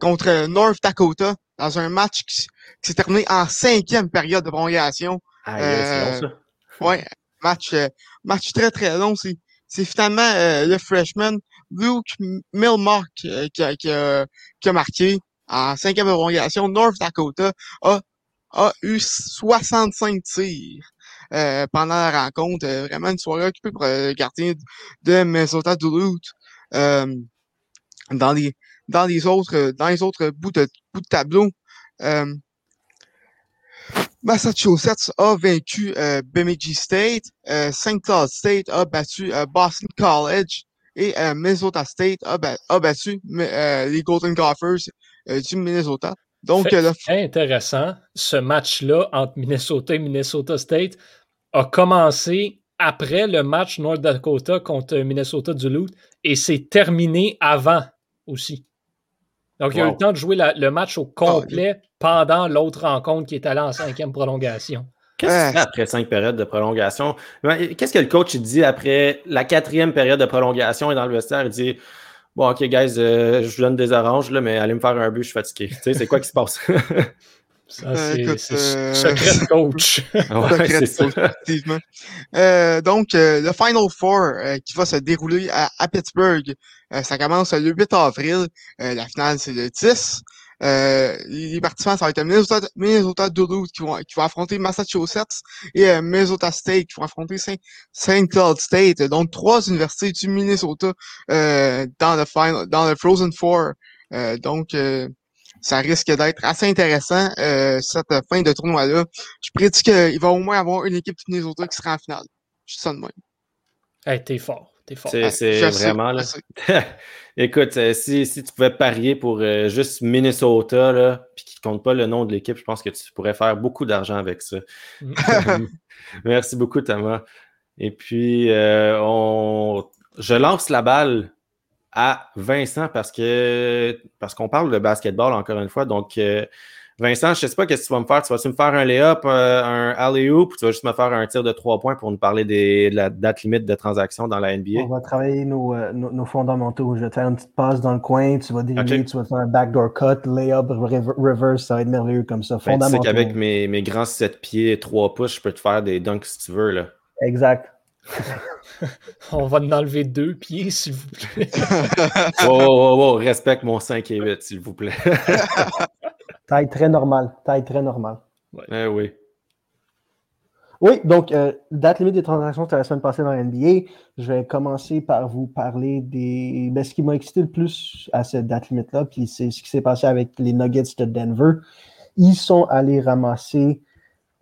contre North Dakota dans un match qui, s'est terminé en cinquième période de prolongation. Ah, c'est long, ça. ouais, match, match très très long. C'est, c'est finalement le freshman Luke Milmark qui, a, qui, a, qui a marqué en cinquième prolongation. North Dakota a a eu 65 tirs euh, pendant la rencontre. Euh, vraiment une soirée occupée pour euh, le gardien de Minnesota Duluth. dans les dans les autres dans les autres bouts de, bouts de tableau. Massachusetts a vaincu Bemidji State, St. Cloud State a battu Boston College et Minnesota State a, a battu les Golden Gophers du Minnesota. Donc, intéressant, ce match-là entre Minnesota et Minnesota State a commencé après le match North Dakota contre Minnesota Duluth et s'est terminé avant aussi. Donc, il y a eu le temps de jouer le match au complet ah, pendant l'autre rencontre qui est allée en cinquième prolongation. Qu'est-ce qu'il fait après cinq périodes de prolongation? Qu'est-ce que le coach dit après la quatrième période de prolongation et dans le vestiaire? Il dit Bon, ok, guys, euh, je vous donne des oranges, là, mais allez me faire un but, je suis fatigué. Tu sais, c'est quoi qui se passe? Ça, euh, c'est euh... secret coach. ouais, c'est ça. Effectivement. Euh, donc, euh, le Final Four qui va se dérouler à, à Pittsburgh, ça commence le 8 avril. la finale, c'est le 10. Euh, les participants, ça va être Minnesota, Minnesota Duluth qui vont, qui vont affronter Massachusetts et euh, Minnesota State qui vont affronter Saint, Cloud State. Donc, trois universités du Minnesota euh, dans le final, dans le Frozen Four. Euh, donc, euh, ça risque d'être assez intéressant, cette fin de tournoi-là. Je prédis qu'il va au moins avoir une équipe du Minnesota qui sera en finale. Je ça de même. Hey, t'es fort. C'est vraiment là. Écoute, euh, si, si, tu pouvais parier pour euh, juste Minnesota, là, puis qui ne compte pas le nom de l'équipe, je pense que tu pourrais faire beaucoup d'argent avec ça. Mm. Merci beaucoup, Thomas. Et puis, euh, on... je lance la balle à Vincent parce que parce qu'on parle de basketball encore une fois. Donc, Vincent, je ne sais pas qu'est-ce que tu vas me faire. Tu vas-tu me faire un lay-up, euh, un alley-oop, ou tu vas juste me faire un tir de trois points pour nous parler des, de la date limite de transaction dans la NBA? On va travailler nos, euh, nos, fondamentaux. Je vais te faire une petite passe dans le coin, tu vas dribbler, tu vas faire un backdoor cut, lay-up, reverse, ça va être merveilleux comme ça. Ben, tu sais qu'avec mes, mes grands 7 pieds, 3 pouces, je peux te faire des dunks si tu veux. Là. Exact. On va en enlever deux pieds, s'il vous plaît. oh, oh, oh, respecte mon 5 et 8, s'il vous plaît. Taille très normale. Taille très normale. Eh oui. Oui, donc, euh, date limite des transactions, c'était la semaine passée dans l'NBA. Je vais commencer par vous parler des. Ben, ce qui m'a excité le plus à cette date limite-là, puis c'est ce qui s'est passé avec les Nuggets de Denver. Ils sont allés ramasser,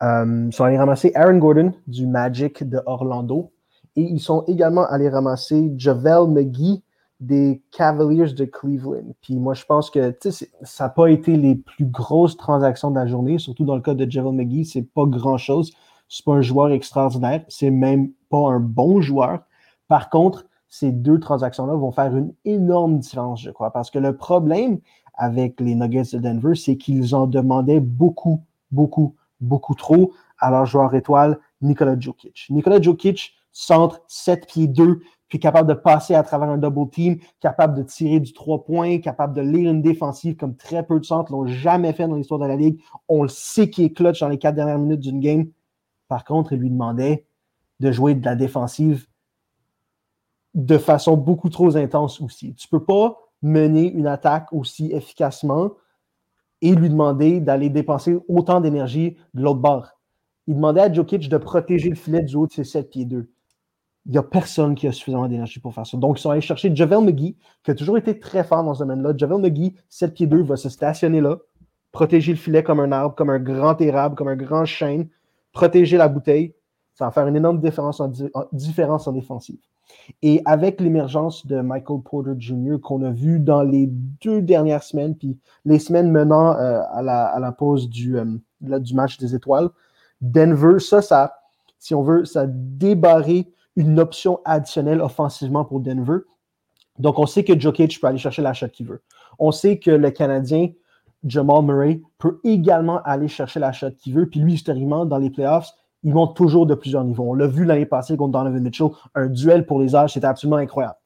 euh, sont allés ramasser Aaron Gordon du Magic de Orlando Et ils sont également allés ramasser Javel McGee des Cavaliers de Cleveland. Puis moi, je pense que ça n'a pas été les plus grosses transactions de la journée, surtout dans le cas de Javel McGee. C'est pas grand-chose. C'est pas un joueur extraordinaire. C'est même pas un bon joueur. Par contre, ces deux transactions-là vont faire une énorme différence, je crois. Parce que le problème avec les Nuggets de Denver, c'est qu'ils en demandaient beaucoup, beaucoup, beaucoup trop à leur joueur étoile, Nikola Jokic. Nikola Jokic, centre 7 pieds 2, puis capable de passer à travers un double team, capable de tirer du 3 points, capable de lire une défensive comme très peu de centres l'ont jamais fait dans l'histoire de la Ligue. On le sait qu'il est clutch dans les quatre dernières minutes d'une game. Par contre, il lui demandait de jouer de la défensive de façon beaucoup trop intense aussi. Tu ne peux pas mener une attaque aussi efficacement et lui demander d'aller dépenser autant d'énergie de l'autre bord. Il demandait à Jokic de protéger le filet du haut de ses 7 pieds 2. Il n'y a personne qui a suffisamment d'énergie pour faire ça. Donc, ils sont allés chercher Javel McGee, qui a toujours été très fort dans ce domaine-là. Javel McGee, 7 pieds 2, va se stationner là, protéger le filet comme un arbre, comme un grand érable, comme un grand chêne, protéger la bouteille. Ça va faire une énorme différence en, différence en défensive. Et avec l'émergence de Michael Porter Jr. qu'on a vu dans les deux dernières semaines, puis les semaines menant euh, à, la, pause du, euh, du match des étoiles, Denver, ça, ça, si on veut, ça a débarré une option additionnelle offensivement pour Denver. Donc, on sait que Jokic peut aller chercher la shot qu'il veut. On sait que le Canadien, Jamal Murray, peut également aller chercher la shot qu'il veut. Puis lui, historiquement, dans les playoffs, il monte toujours de plusieurs niveaux. On l'a vu l'année passée contre Donovan Mitchell, un duel pour les âges, c'était absolument incroyable.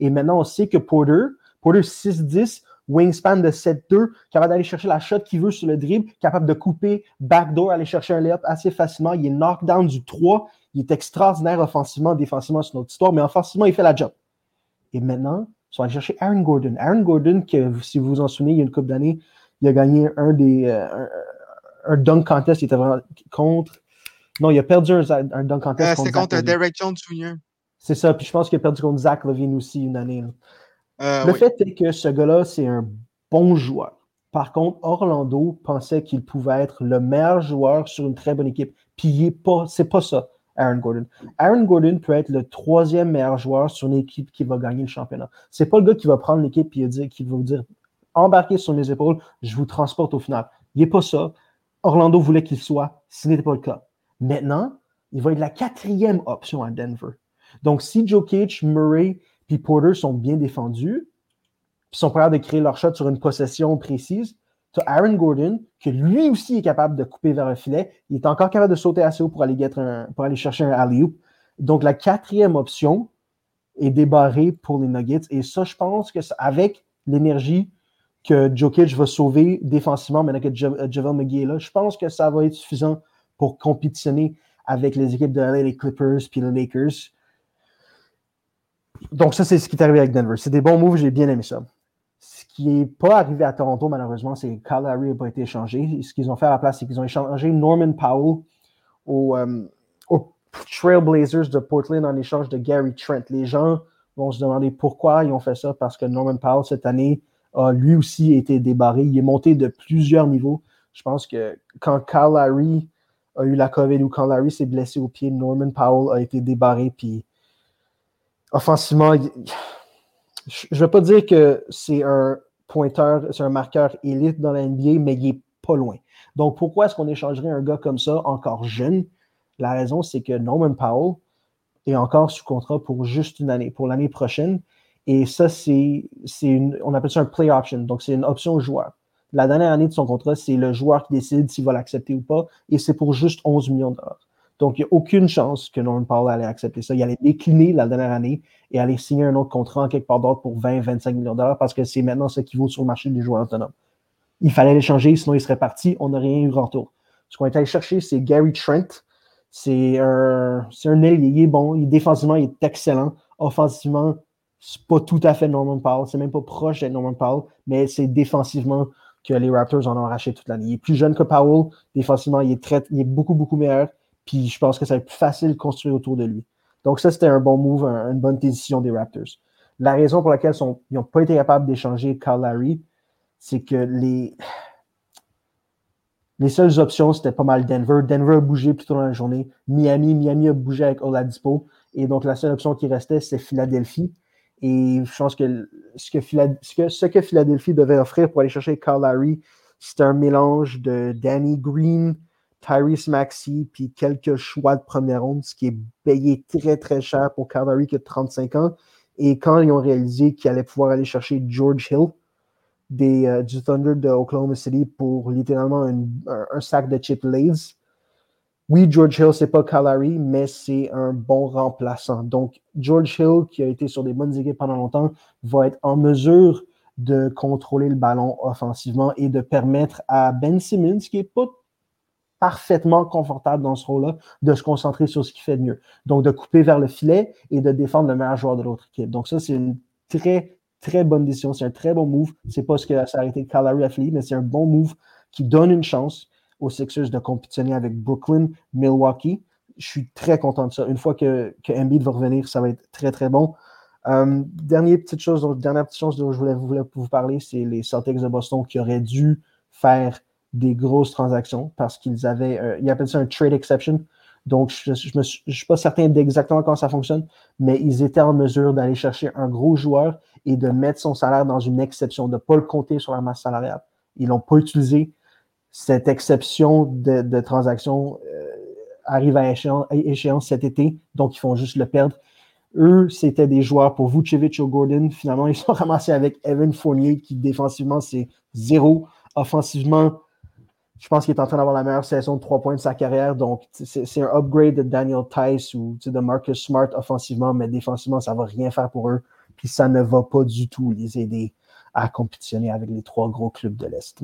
Et maintenant, on sait que Porter, Porter 6-10, wingspan de 7-2, capable d'aller chercher la shot qu'il veut sur le dribble, capable de couper backdoor, aller chercher un layup assez facilement. Il est knockdown du 3. Il est extraordinaire offensivement, défensivement, c'est notre histoire, mais offensivement, il fait la job. Et maintenant, ils sont allés chercher Aaron Gordon. Aaron Gordon, que, si vous vous en souvenez, il y a une couple d'années, il a gagné un des euh, un, dunk contest. Il était vraiment contre. Non, il a perdu un, dunk contest. Euh, C'était contre, Derek Jones Jr. C'est ça. Puis je pense qu'il a perdu contre Zach Levine aussi une année. Euh, le fait est que ce gars-là, c'est un bon joueur. Par contre, Orlando pensait qu'il pouvait être le meilleur joueur sur une très bonne équipe. Puis il n'est pas, c'est pas ça, Aaron Gordon. Aaron Gordon peut être le troisième meilleur joueur sur une équipe qui va gagner le championnat. C'est pas le gars qui va prendre l'équipe et qui va vous dire embarquez sur mes épaules, je vous transporte au final. Il n'est pas ça. Orlando voulait qu'il soit, ce n'était pas le cas. Maintenant, il va être la quatrième option à Denver. Donc, si Jokic, Murray puis Porter sont bien défendus, puis sont prêts de créer leur shot sur une possession précise, tu as Aaron Gordon, qui lui aussi est capable de couper vers le filet. Il est encore capable de sauter assez haut pour aller, chercher un alley-oop. Donc, la quatrième option est débarrée pour les Nuggets. Et ça, je pense que avec l'énergie que Jokic va sauver défensivement maintenant que Javel McGee est là, je pense que ça va être suffisant pour compétitionner avec les équipes de LA, les Clippers puis les Lakers. Donc, ça, c'est ce qui est arrivé avec Denver. C'est des bons moves, j'ai bien aimé ça. Qui n'est pas arrivé à Toronto, malheureusement, c'est que Kyle Lowry n'a pas été échangé. Ce qu'ils ont fait à la place, c'est qu'ils ont échangé Norman Powell aux, euh, Trailblazers de Portland en échange de Gary Trent. Les gens vont se demander pourquoi ils ont fait ça, parce que Norman Powell, cette année, a lui aussi été débarré. Il est monté de plusieurs niveaux. Je pense que quand Kyle Lowry a eu la COVID ou quand Larry s'est blessé au pied, Norman Powell a été débarré. Puis offensivement, je ne veux pas dire que c'est un pointeur, c'est un marqueur élite dans la NBA, mais il est pas loin. Donc pourquoi est-ce qu'on échangerait un gars comme ça, encore jeune? La raison, c'est que Norman Powell est encore sous contrat pour juste une année, pour l'année prochaine. Et ça, c'est, une, on appelle ça un play option. Donc, c'est une option joueur. La dernière année de son contrat, c'est le joueur qui décide s'il va l'accepter ou pas, et c'est pour juste 11 millions de. Donc, il n'y a aucune chance que Norman Powell allait accepter ça. Il allait décliner la dernière année et aller signer un autre contrat en quelque part d'autre pour 20-25 millions de dollars parce que c'est maintenant ce qui vaut sur le marché des joueurs autonomes. Il fallait l'échanger, sinon il serait parti, on n'aurait rien eu retour. Ce qu'on est allé chercher, c'est Gary Trent. C'est un, c'est ailier, il est bon, il, défensivement, il est excellent. Offensivement, c'est pas tout à fait Norman Powell, c'est même pas proche d'être Norman Powell, mais c'est défensivement que les Raptors en ont arraché toute l'année. Il est plus jeune que Powell. Défensivement, il est, très, il est beaucoup, beaucoup meilleur. Puis je pense que ça va être plus facile de construire autour de lui. Donc ça, c'était un bon move, une bonne décision des Raptors. La raison pour laquelle ils n'ont pas été capables d'échanger Kyle Larry, c'est que les, les seules options, c'était pas mal Denver. Denver a bougé plus tôt dans la journée. Miami, Miami a bougé avec Oladipo. Et donc, la seule option qui restait, c'est Philadelphie. Et je pense que ce que, ce que, Philadelphie devait offrir pour aller chercher Kyle Larry, c'était un mélange de Danny Green, Tyrese Maxey, puis quelques choix de première ronde, ce qui est payé très, très cher pour Larry qui a 35 ans. Et quand ils ont réalisé qu'ils allaient pouvoir aller chercher George Hill des, euh, du Thunder de Oklahoma City pour littéralement un, sac de chip Lays, oui, George Hill, c'est pas Calary, mais c'est un bon remplaçant. Donc, George Hill, qui a été sur des bonnes équipes pendant longtemps, va être en mesure de contrôler le ballon offensivement et de permettre à Ben Simmons, qui n'est pas parfaitement confortable dans ce rôle-là, de se concentrer sur ce qu'il fait de mieux. Donc, de couper vers le filet et de défendre le meilleur joueur de l'autre équipe. Donc, ça, c'est une très, très bonne décision. C'est un très bon move. C'est pas ce que ça a été Calary mais c'est un bon move qui donne une chance aux Sixers de compétitionner avec Brooklyn, Milwaukee. Je suis très content de ça. Une fois que, que Embiid va revenir, ça va être très, très bon. Euh, dernière petite chose, dernière petite chose dont je voulais, vous parler, c'est les Celtics de Boston qui auraient dû faire des grosses transactions parce qu'ils avaient, euh, ils appellent ça un trade exception. Donc, je ne suis pas certain d'exactement comment ça fonctionne, mais ils étaient en mesure d'aller chercher un gros joueur et de mettre son salaire dans une exception, de ne pas le compter sur la masse salariale. Ils l'ont pas utilisé cette exception de, de transaction euh, arrive à échéance, cet été, donc ils font juste le perdre. Eux, c'était des joueurs pour Vucevic ou Gordon. Finalement, ils sont ramassés avec Evan Fournier, qui défensivement, c'est zéro. Offensivement, je pense qu'il est en train d'avoir la meilleure saison de trois points de sa carrière. Donc, c'est un upgrade de Daniel Tice ou de Marcus Smart offensivement, mais défensivement, ça ne va rien faire pour eux. Puis ça ne va pas du tout les aider à compétitionner avec les trois gros clubs de l'Est.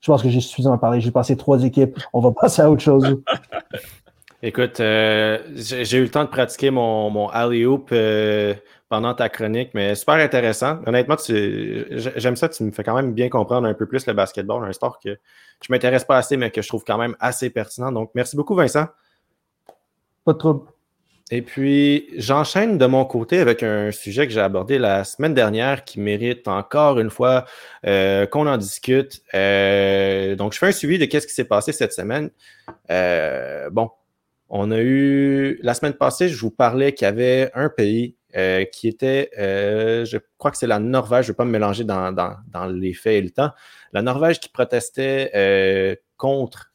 Je pense que j'ai suffisamment parlé. J'ai passé trois équipes. On va passer à autre chose. Écoute, euh, j'ai eu le temps de pratiquer mon, mon alley-oop euh, pendant ta chronique, mais super intéressant. Honnêtement, j'aime ça. Tu me fais quand même bien comprendre un peu plus le basketball, un sport que je m'intéresse pas assez, mais que je trouve quand même assez pertinent. Donc, merci beaucoup, Vincent. Pas de trouble. Et puis, j'enchaîne de mon côté avec un sujet que j'ai abordé la semaine dernière qui mérite encore une fois euh, qu'on en discute. Euh, donc, je fais un suivi de qu'est-ce qui s'est passé cette semaine. Euh, bon, on a eu, la semaine passée, je vous parlais qu'il y avait un pays qui était, je crois que c'est la Norvège, je ne vais pas me mélanger dans, dans, dans, les faits et le temps, la Norvège qui protestait contre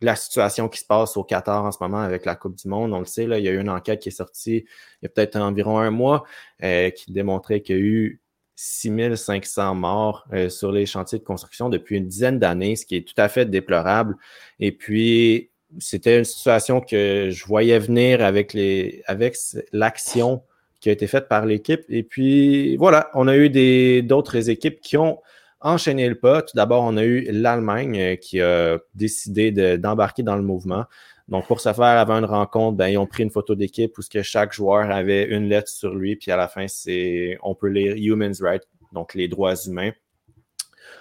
la situation qui se passe au Qatar en ce moment avec la Coupe du Monde. On le sait, il y a eu une enquête qui est sortie il y a peut-être environ un mois euh, qui démontrait qu'il y a eu 6500 morts euh, sur les chantiers de construction depuis une dizaine d'années, ce qui est tout à fait déplorable. Et puis, c'était une situation que je voyais venir avec l'action qui a été faite par l'équipe. Et puis, voilà, on a eu d'autres équipes qui ont enchaîner le pas. Tout d'abord, on a eu l'Allemagne euh, qui a décidé d'embarquer dans le mouvement. Donc, pour ce faire, avant une rencontre, ben, ils ont pris une photo d'équipe où que chaque joueur avait une lettre sur lui, puis à la fin, c'est on peut lire Human's Rights, donc les droits humains.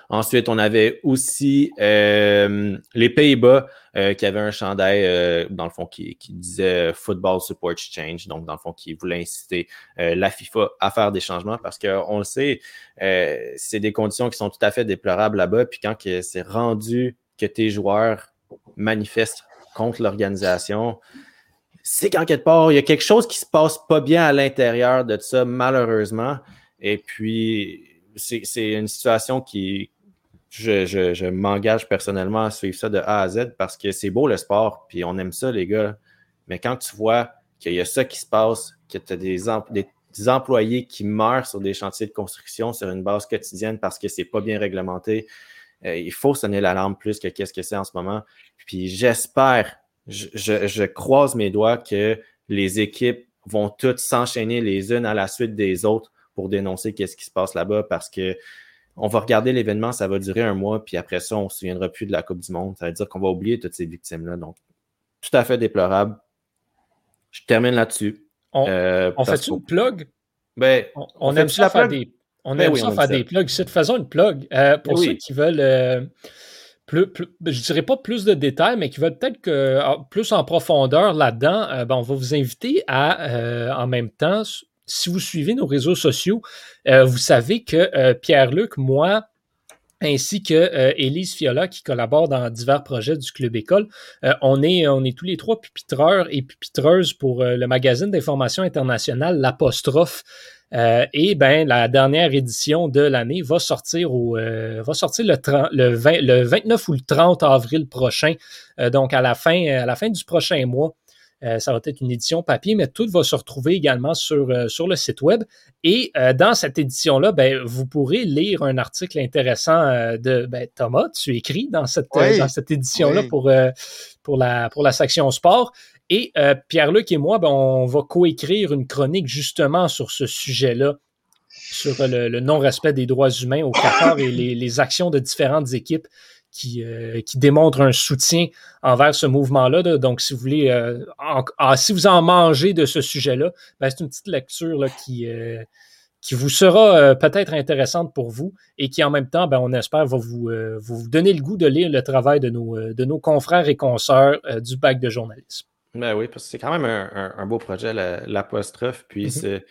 Ensuite, on avait aussi euh, les Pays-Bas euh, qui avaient un chandail, euh, dans le fond, qui, qui, disait Football Support Change, donc dans le fond, qui voulait inciter la FIFA à faire des changements parce qu'on le sait, c'est des conditions qui sont tout à fait déplorables là-bas. Puis quand c'est rendu que tes joueurs manifestent contre l'organisation, c'est qu'en quelque part, il y a quelque chose qui se passe pas bien à l'intérieur de ça, malheureusement. Et puis, c'est une situation qui, je, m'engage personnellement à suivre ça de A à Z parce que c'est beau le sport, puis on aime ça, les gars. Mais quand tu vois qu'il y a ça qui se passe, que tu as des, des, employés qui meurent sur des chantiers de construction sur une base quotidienne parce que c'est pas bien réglementé, euh, il faut sonner l'alarme plus que qu'est-ce que c'est en ce moment. Puis j'espère, je, je croise mes doigts que les équipes vont toutes s'enchaîner les unes à la suite des autres pour dénoncer qu'est-ce qui se passe là-bas parce que on va regarder l'événement, ça va durer un mois, puis après ça, on ne se souviendra plus de la Coupe du Monde. Ça veut dire qu'on va oublier toutes ces victimes-là. Donc, tout à fait déplorable. Je termine là-dessus. On, euh, fait une plug? Ben, on, aime ça faire des, on ben aime ça faire des plugs. C'est faisons une plug. Euh, pour ben ceux qui veulent, euh, plus, je dirais pas plus de détails, mais qui veulent peut-être que ah, plus en profondeur là-dedans, ben, on va vous inviter à, en même temps, si vous suivez nos réseaux sociaux, euh, vous savez que euh, Pierre-Luc, moi, ainsi que euh, Élise Fiola qui collabore dans divers projets du Club École. On, est, on est tous les trois pupitreurs et pupitreuses pour le magazine d'information internationale L'Apostrophe. et ben la dernière édition de l'année va sortir au va sortir le, le, le 29 ou le 30 avril prochain, donc à la fin à la fin du prochain mois. Euh, ça va être une édition papier, mais tout va se retrouver également sur, euh, sur le site web. Et euh, dans cette édition-là, ben, vous pourrez lire un article intéressant de ben, Thomas, tu écris dans cette, dans cette édition-là pour, pour, la, pour la section sport. Et Pierre-Luc et moi, ben, on va coécrire une chronique justement sur ce sujet-là sur le, non-respect des droits humains au Qatar et les, les, actions de différentes équipes qui, euh, qui démontre un soutien envers ce mouvement-là. Donc, si vous voulez, euh, ah, si vous en mangez de ce sujet-là, ben, c'est une petite lecture là, qui, euh, qui vous sera peut-être intéressante pour vous et qui, en même temps, ben, on espère, va vous, vous donner le goût de lire le travail de nos, de nos confrères et consoeurs du bac de journalisme. Ben oui, parce que c'est quand même un, beau projet, l'apostrophe. puis, mm-hmm. c'est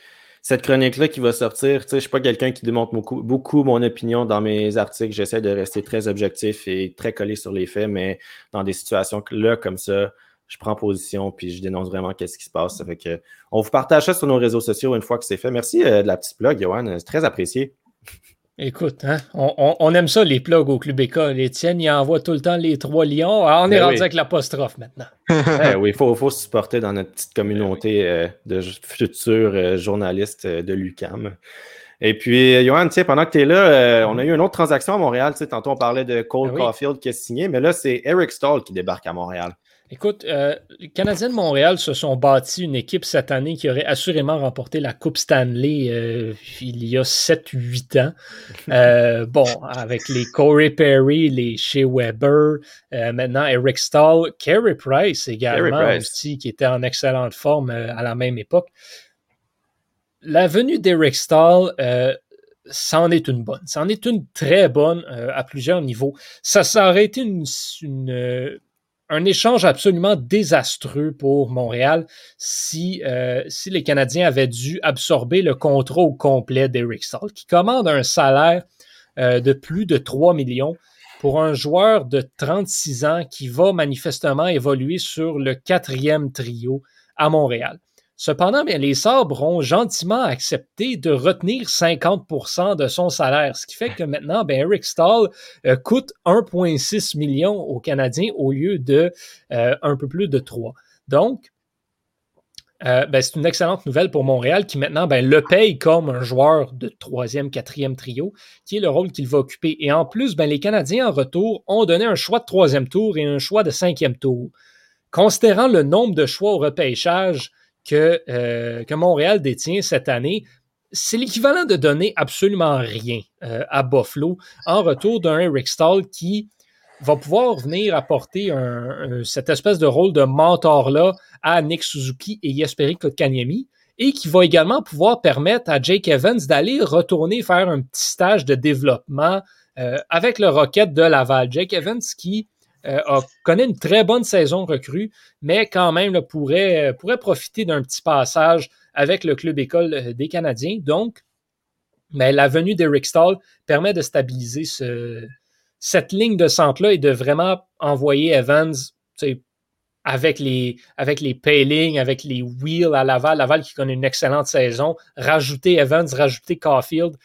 cette chronique-là qui va sortir, je suis pas quelqu'un qui démontre beaucoup, mon opinion dans mes articles. J'essaie de rester très objectif et très collé sur les faits, mais dans des situations là, comme ça, je prends position puis je dénonce vraiment qu'est-ce qui se passe. Ça fait que on vous partage ça sur nos réseaux sociaux une fois que c'est fait. Merci euh, de la petite blog, Johan. C'est très apprécié. Écoute, hein, on, aime ça, les plugs au Club École. Étienne, il envoie tout le temps les trois lions. Ah, on est ben rendu avec l'apostrophe maintenant. Eh oui, il faut, faut, se supporter dans notre petite communauté ben euh, de futurs euh, journalistes euh, de l'UCAM. Et puis, Johan, pendant que tu es là, on a eu une autre transaction à Montréal. Tantôt, on parlait de Cole ben Caulfield qui est signé, mais là, c'est Eric Stahl qui débarque à Montréal. Écoute, euh, les Canadiens de Montréal se sont bâtis une équipe cette année qui aurait assurément remporté la Coupe Stanley euh, il y a 7-8 ans. Euh, bon, avec les Corey Perry, les Shea Weber, maintenant Eric Stahl, Carey Price également aussi, qui était en excellente forme à la même époque. La venue d'Eric Stahl, c'en est une bonne. C'en est une très bonne à plusieurs niveaux. Ça, ça aurait été une, une un échange absolument désastreux pour Montréal si, euh, si les Canadiens avaient dû absorber le contrôle complet d'Eric Stahl, qui commande un salaire euh, de plus de 3 millions pour un joueur de 36 ans qui va manifestement évoluer sur le quatrième trio à Montréal. Cependant, les Sabres ont gentiment accepté de retenir 50% de son salaire, ce qui fait que maintenant, Eric Stahl euh, coûte 1,6 million aux Canadiens au lieu de euh, un peu plus de 3. Donc, euh, ben, c'est une excellente nouvelle pour Montréal qui maintenant ben, le paye comme un joueur de troisième, quatrième trio, qui est le rôle qu'il va occuper. Et en plus, ben, les Canadiens en retour ont donné un choix de troisième tour et un choix de cinquième tour. Considérant le nombre de choix au repêchage, que, euh, que Montréal détient cette année, c'est l'équivalent de donner absolument rien euh, à Buffalo en retour d'un Eric Stahl qui va pouvoir venir apporter cette espèce de rôle de mentor-là à Nick Suzuki et Jesperi Kotkaniemi et qui va également pouvoir permettre à Jake Evans d'aller retourner faire un petit stage de développement euh, avec le Rocket de Laval. Jake Evans qui euh, connaît une très bonne saison recrue, mais quand même pourrait, pourrait profiter d'un petit passage avec le club école euh, des Canadiens. Donc, mais la venue d'Eric Stahl permet de stabiliser cette ligne de centre-là et de vraiment envoyer Evans avec les, avec les avec les Wheels à Laval, Laval qui connaît une excellente saison, rajouter Evans, rajouter Caulfield,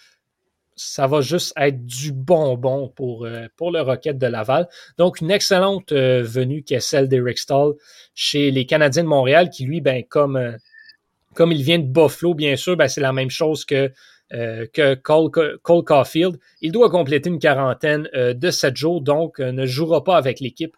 ça va juste être du bonbon pour, euh, pour le Rocket de Laval. Donc, une excellente euh, venue qui est celle d'Eric Stahl chez les Canadiens de Montréal, qui lui, ben, comme, euh, il vient de Buffalo, bien sûr, ben, c'est la même chose que, que Cole, Cole, Caulfield. Il doit compléter une quarantaine de sept jours, donc ne jouera pas avec l'équipe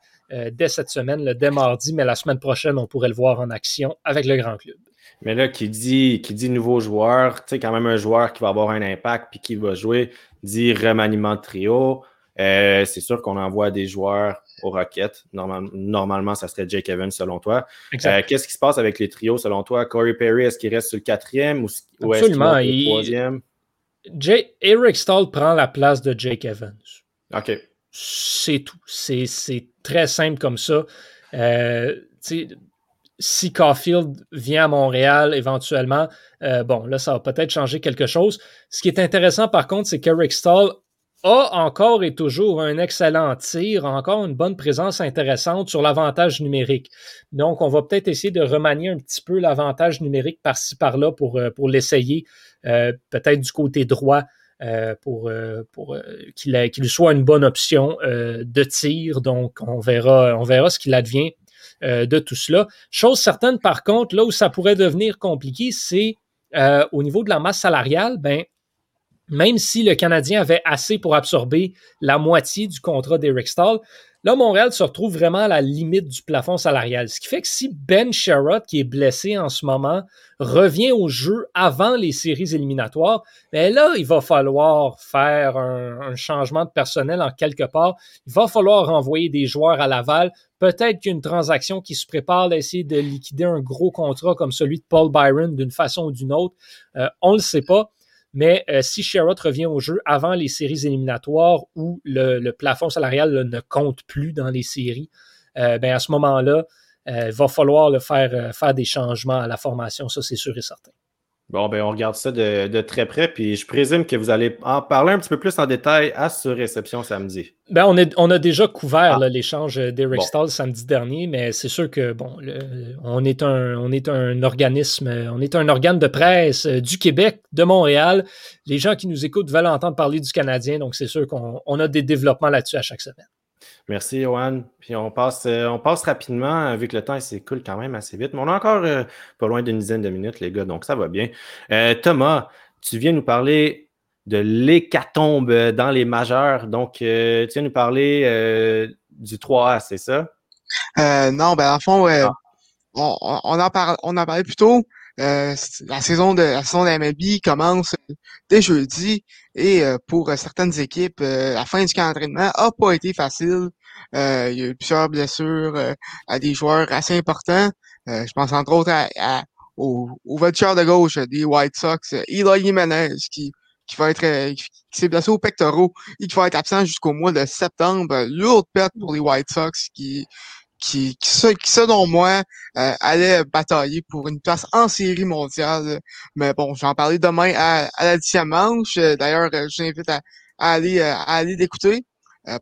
dès cette semaine, le dès mardi, mais la semaine prochaine, on pourrait le voir en action avec le grand club. Mais là, qui dit, qui dit nouveau joueur, tu sais, quand même un joueur qui va avoir un impact puis qui va jouer, dit remaniement de trio. Euh, c'est sûr qu'on envoie des joueurs au Rocket. normalement, ça serait Jake Evans selon toi. Euh, qu'est-ce qui se passe avec les trios selon toi? Corey Perry, est-ce qu'il reste sur le quatrième ou, est-ce qu'il sur le troisième? Eric Stahl prend la place de Jake Evans. OK. C'est tout. C'est très simple comme ça. Euh, si Caulfield vient à Montréal éventuellement, euh, bon, là, ça va peut-être changer quelque chose. Ce qui est intéressant, par contre, c'est qu'Eric Stahl a encore et toujours un excellent tir, encore une bonne présence intéressante sur l'avantage numérique. Donc, on va peut-être essayer de remanier un petit peu l'avantage numérique par-ci par-là pour, euh, pour l'essayer, euh, peut-être du côté droit. Pour, qu'il soit une bonne option de tir. Donc, on on verra ce qu'il advient de tout cela. Chose certaine, par contre, là où ça pourrait devenir compliqué, c'est au niveau de la masse salariale, ben, même si le Canadien avait assez pour absorber la moitié du contrat d'Eric Stahl, là, Montréal se retrouve vraiment à la limite du plafond salarial. Ce qui fait que si Ben Sherrod, qui est blessé en ce moment, revient au jeu avant les séries éliminatoires, bien là, il va falloir faire un, changement de personnel en quelque part. Il va falloir renvoyer des joueurs à Laval. Peut-être qu'une transaction qui se prépare d'essayer de liquider un gros contrat comme celui de Paul Byron d'une façon ou d'une autre. Euh, on ne le sait pas. Mais euh, si Sherrod revient au jeu avant les séries éliminatoires où le, plafond salarial ne compte plus dans les séries, euh, ben à ce moment-là, euh, il va falloir le faire, faire des changements à la formation, ça c'est sûr et certain. Bon, ben on regarde ça de, très près, puis je présume que vous allez en parler un petit peu plus en détail à ce réception samedi. Ben on, est, on a déjà couvert ah. l'échange d'Eric Stahl samedi dernier, mais c'est sûr que bon, on est un on est un organisme, on est un organe de presse euh, du Québec, de Montréal. Les gens qui nous écoutent veulent entendre parler du Canadien, donc c'est sûr qu'on a des développements là-dessus à chaque semaine. Merci, Johan. Puis on passe, euh, on passe rapidement, euh, vu que le temps s'écoule quand même assez vite. Mais on a encore euh, pas loin d'une dizaine de minutes, les gars, donc ça va bien. Thomas, tu viens nous parler de l'hécatombe dans les majeurs. Donc, tu viens nous parler du 3A, c'est ça? non, ben, en fond, ah. on, on, en on en parlait plus tôt. La saison de la saison de commence dès jeudi et euh, pour euh, certaines équipes, euh, la fin du camp d'entraînement a pas été facile. il y a eu plusieurs blessures à des joueurs assez importants. je pense entre autres à, au, au de gauche des White Sox, Eli Jimenez, qui, qui va être qui, s'est blessé au pectoraux et qui va être absent jusqu'au mois de septembre. Lourde perte pour les White Sox qui qui, qui, selon moi, euh, allait batailler pour une place en série mondiale. Mais bon, j'en parlais demain à, à la dixième manche. D'ailleurs, euh, je t'invite à, aller euh, à aller l'écouter.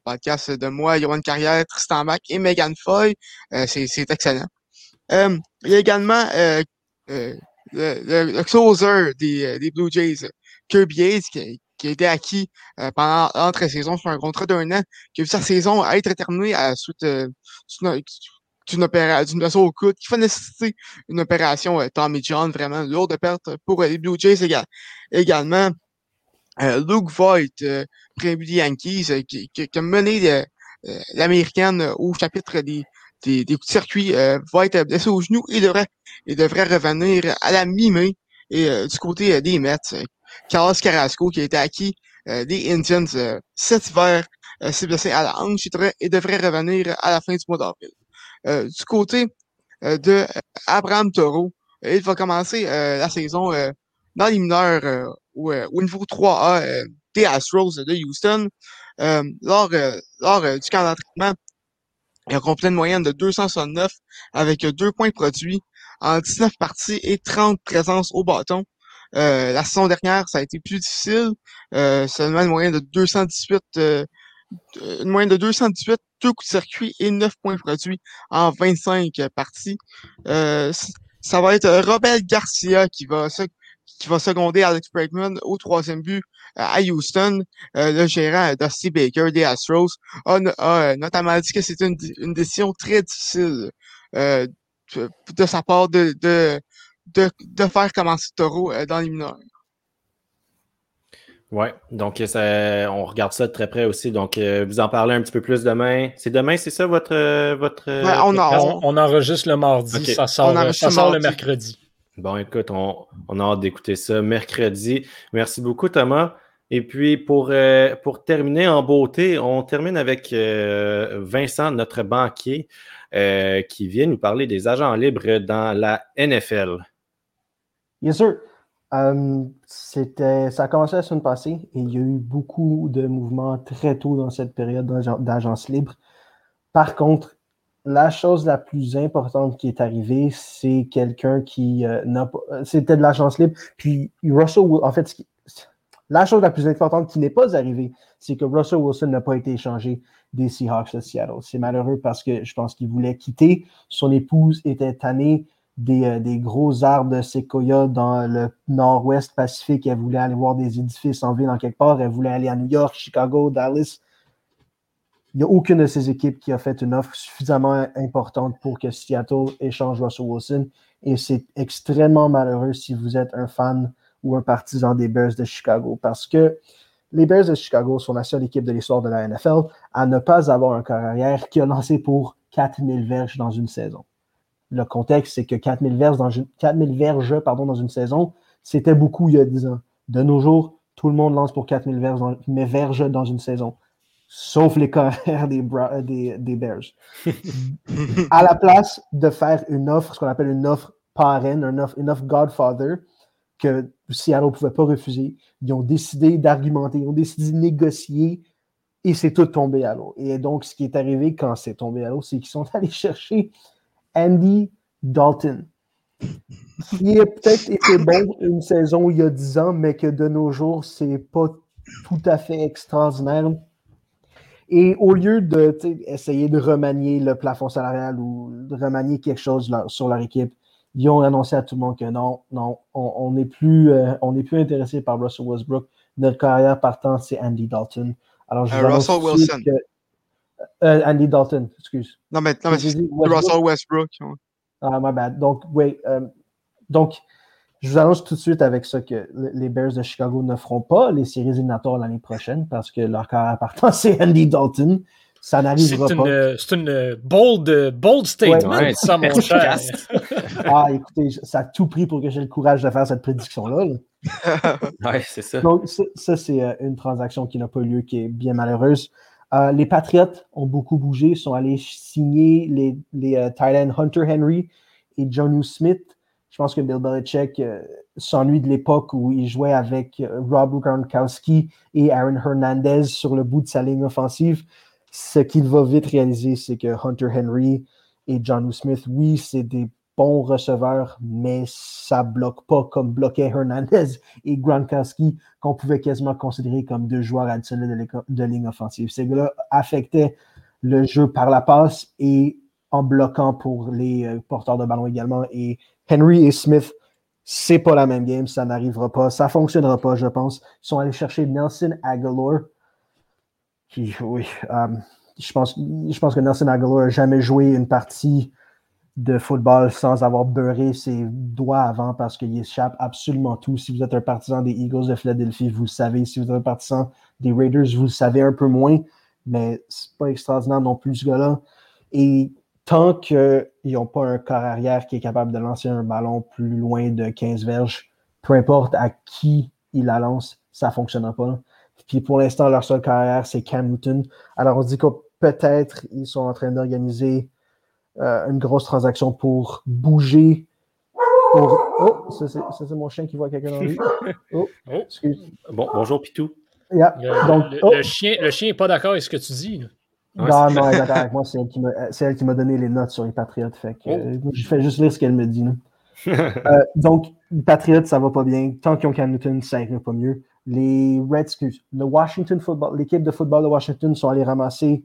podcast de moi, Johan Carrière, Tristan Mac et Megan Foy. c'est excellent. il y a également le, le, closer des, des Blue Jays, Kirby Hayes, qui, qui a été acquis euh, pendant l'entre-saison sur un contrat d'un an, qui a vu sa saison être terminée à suite euh, d'une opération, d'une au coude, qui va nécessiter une opération euh, Tommy John, vraiment lourde perte pour les Blue Jays également. Luke Voigt, euh, des Yankees, qui, qui, a mené l'américaine au chapitre des, des, des coups de circuit, va être blessé au genou et devrait, et devrait revenir à la mi-mai. Et du côté des Mets, Carlos Carrasco, qui a été acquis euh, des Indians euh, cet hiver, euh, s'est blessé à la hanche et devrait, revenir à la fin du mois d'avril. du côté de Abraham Toro, il va commencer la saison dans les mineurs au, niveau 3A des Astros de Houston. lors lors du camp d'entraînement, il a complété une moyenne de 269 avec deux points produits en 19 parties et 30 présences au bâton. Euh, la saison dernière, ça a été plus difficile. Euh, seulement une moyenne de 218 euh, une moyenne de 218, deux coups de circuit et 9 points produits en 25 parties. Euh, ça va être Robert Garcia qui va qui va seconder Alex Bregman au troisième but à Houston. le gérant Dusty Baker des Astros a, notamment dit que c'était une, décision très difficile de, sa part de, de, de, faire commencer Taureau euh, dans les mineurs. Oui, donc on regarde ça de très près aussi. Donc, euh, vous en parlez un petit peu plus demain. C'est demain, c'est ça votre. votre on, enregistre le mardi, ça sort, le mercredi. Bon, écoute, on, a hâte d'écouter ça mercredi. Merci beaucoup, Thomas. Et puis, pour, euh, pour terminer en beauté, on termine avec Vincent, notre banquier, qui vient nous parler des agents libres dans la NFL. Yes, sir. Euh, ça a commencé la semaine passée et il y a eu beaucoup de mouvements très tôt dans cette période d'agence libre. Par contre, la chose la plus importante qui est arrivée, c'est quelqu'un qui euh, n'a pas. C'était de l'agence libre. Puis Russell, en fait, La chose la plus importante qui n'est pas arrivée, c'est que Russell Wilson n'a pas été échangé des Seahawks de Seattle. C'est malheureux parce que je pense qu'il voulait quitter. Son épouse était tannée des, euh, des, gros arbres de séquoia dans le nord-ouest Pacifique. Elle voulait aller voir des édifices en ville en quelque part. Elle voulait aller à New York, Chicago, Dallas. Il n'y a aucune de ces équipes qui a fait une offre suffisamment importante pour que Seattle échange Russell Wilson. Et c'est extrêmement malheureux si vous êtes un fan ou un partisan des Bears de Chicago parce que les Bears de Chicago sont la seule équipe de l'histoire de la NFL à ne pas avoir un carrière qui a lancé pour 4000 verges dans une saison. Le contexte, c'est que 4000 verges dans une, 4000 verges, pardon, dans une saison, c'était beaucoup il y a 10 ans. De nos jours, tout le monde lance pour 4000 verges dans, mais verges dans une saison, sauf les carrières des, des, des Bears. à la place de faire une offre, ce qu'on appelle une offre parraine, une offre, une offre Godfather, que Seattle ne pouvait pas refuser. Ils ont décidé d'argumenter, ils ont décidé de négocier et c'est tout tombé à l'eau. Et donc, ce qui est arrivé quand c'est tombé à l'eau, c'est qu'ils sont allés chercher Andy Dalton, qui a peut-être été bon une saison il y a 10 ans, mais que de nos jours, c'est pas tout à fait extraordinaire. Et au lieu de essayer de remanier le plafond salarial ou de remanier quelque chose sur leur équipe, ils ont annoncé à tout le monde que non, non, on n'est plus, euh, plus intéressé par Russell Westbrook. Notre carrière partant, c'est Andy Dalton. Alors, je euh, Russell Wilson. Euh, Andy Dalton, excuse. Non, mais, non, mais c'est Russell Westbrook. Ah, my bad. Donc, oui. donc, je vous annonce tout de suite avec ça que les Bears de Chicago ne feront pas les séries éliminatoires l'année prochaine parce que leur carrière partant, c'est Andy Dalton. Ça n'arrivera pas. C'est une bold, bold statement, ça, mon cher. ah, écoutez, ça a tout pris pour que j'ai le courage de faire cette prédiction-là. oui, c'est ça. Donc, ça, c'est euh, une transaction qui n'a pas eu lieu, qui est bien malheureuse. Euh, les Patriots ont beaucoup bougé, sont allés signer les, les uh, Hunter Henry et John Smith. Je pense que Bill Belichick s'ennuie de l'époque où il jouait avec Rob Gronkowski et Aaron Hernandez sur le bout de sa ligne offensive ce qu'il va vite réaliser, c'est que Hunter Henry et John Smith, oui, c'est des bons receveurs, mais ça bloque pas comme bloquait Hernandez et Gronkowski, qu'on pouvait quasiment considérer comme deux joueurs additionnels de, ligne offensive. Ces gars-là affectaient le jeu par la passe et en bloquant pour les euh, porteurs de ballon également. Et Henry et Smith, c'est pas la même game, ça n'arrivera pas, ça fonctionnera pas, je pense. Ils sont allés chercher Nelson Aguilar, oui, euh, je, pense, je pense que Nelson Aguilar n'a jamais joué une partie de football sans avoir beurré ses doigts avant parce qu'il échappe absolument tout. Si vous êtes un partisan des Eagles de Philadelphie, vous le savez. Si vous êtes un partisan des Raiders, vous le savez un peu moins, mais c'est pas extraordinaire non plus ce gars-là. Et tant qu'ils n'ont pas un corps arrière qui est capable de lancer un ballon plus loin de 15 verges, peu importe à qui il la lance, ça ne fonctionnera pas. Puis pour l'instant, leur seule carrière, c'est Cam Newton. Alors on dit que peut-être ils sont en train d'organiser euh, une grosse transaction pour bouger. Oh, ça c'est mon chien qui voit quelqu'un dans lui. Oh, oh, excuse. Bon, bonjour Pitou. Le, Donc, oh. le, chien n'est pas d'accord avec ce que tu dis. non, non, elle est d'accord avec moi. C'est elle qui m'a donné les notes sur les Patriotes. Fait que, euh, je fais juste lire ce qu'elle me dit. euh, donc, les Patriotes, ça va pas bien. Tant qu'ils ont Cam Newton, ça ira pas mieux les Redskins, le Washington Football, l'équipe de football de Washington sont allés ramasser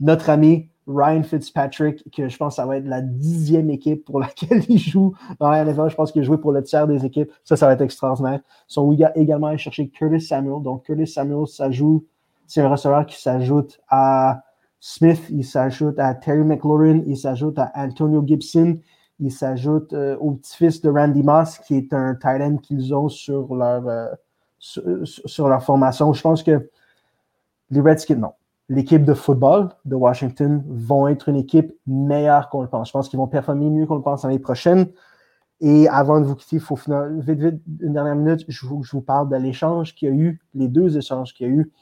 notre ami Ryan Fitzpatrick, que je pense que ça va être la dixième équipe pour laquelle il joue dans la. Je pense qu'il a pour le tiers des équipes. Ça, ça va être extraordinaire. Ils sont également allés chercher Curtis Samuel. Donc, Curtis Samuel, ça joue, c'est un receveur qui s'ajoute à Smith, il s'ajoute à Terry McLaurin, il s'ajoute à Antonio Gibson, il s'ajoute euh, au petit-fils de Randy Moss, qui est un talent qu'ils ont sur leur, euh, sur, leur formation. Je pense que les Redskins, non. L'équipe de football de Washington vont être une équipe meilleure qu'on le pense. Je pense qu'ils vont performer mieux qu'on le pense l'année prochaine. Et avant de vous quitter, il faut finir, vite, vite, une dernière minute, je vous, parle de l'échange qu'il y a eu, les deux échanges qu'il y a eu.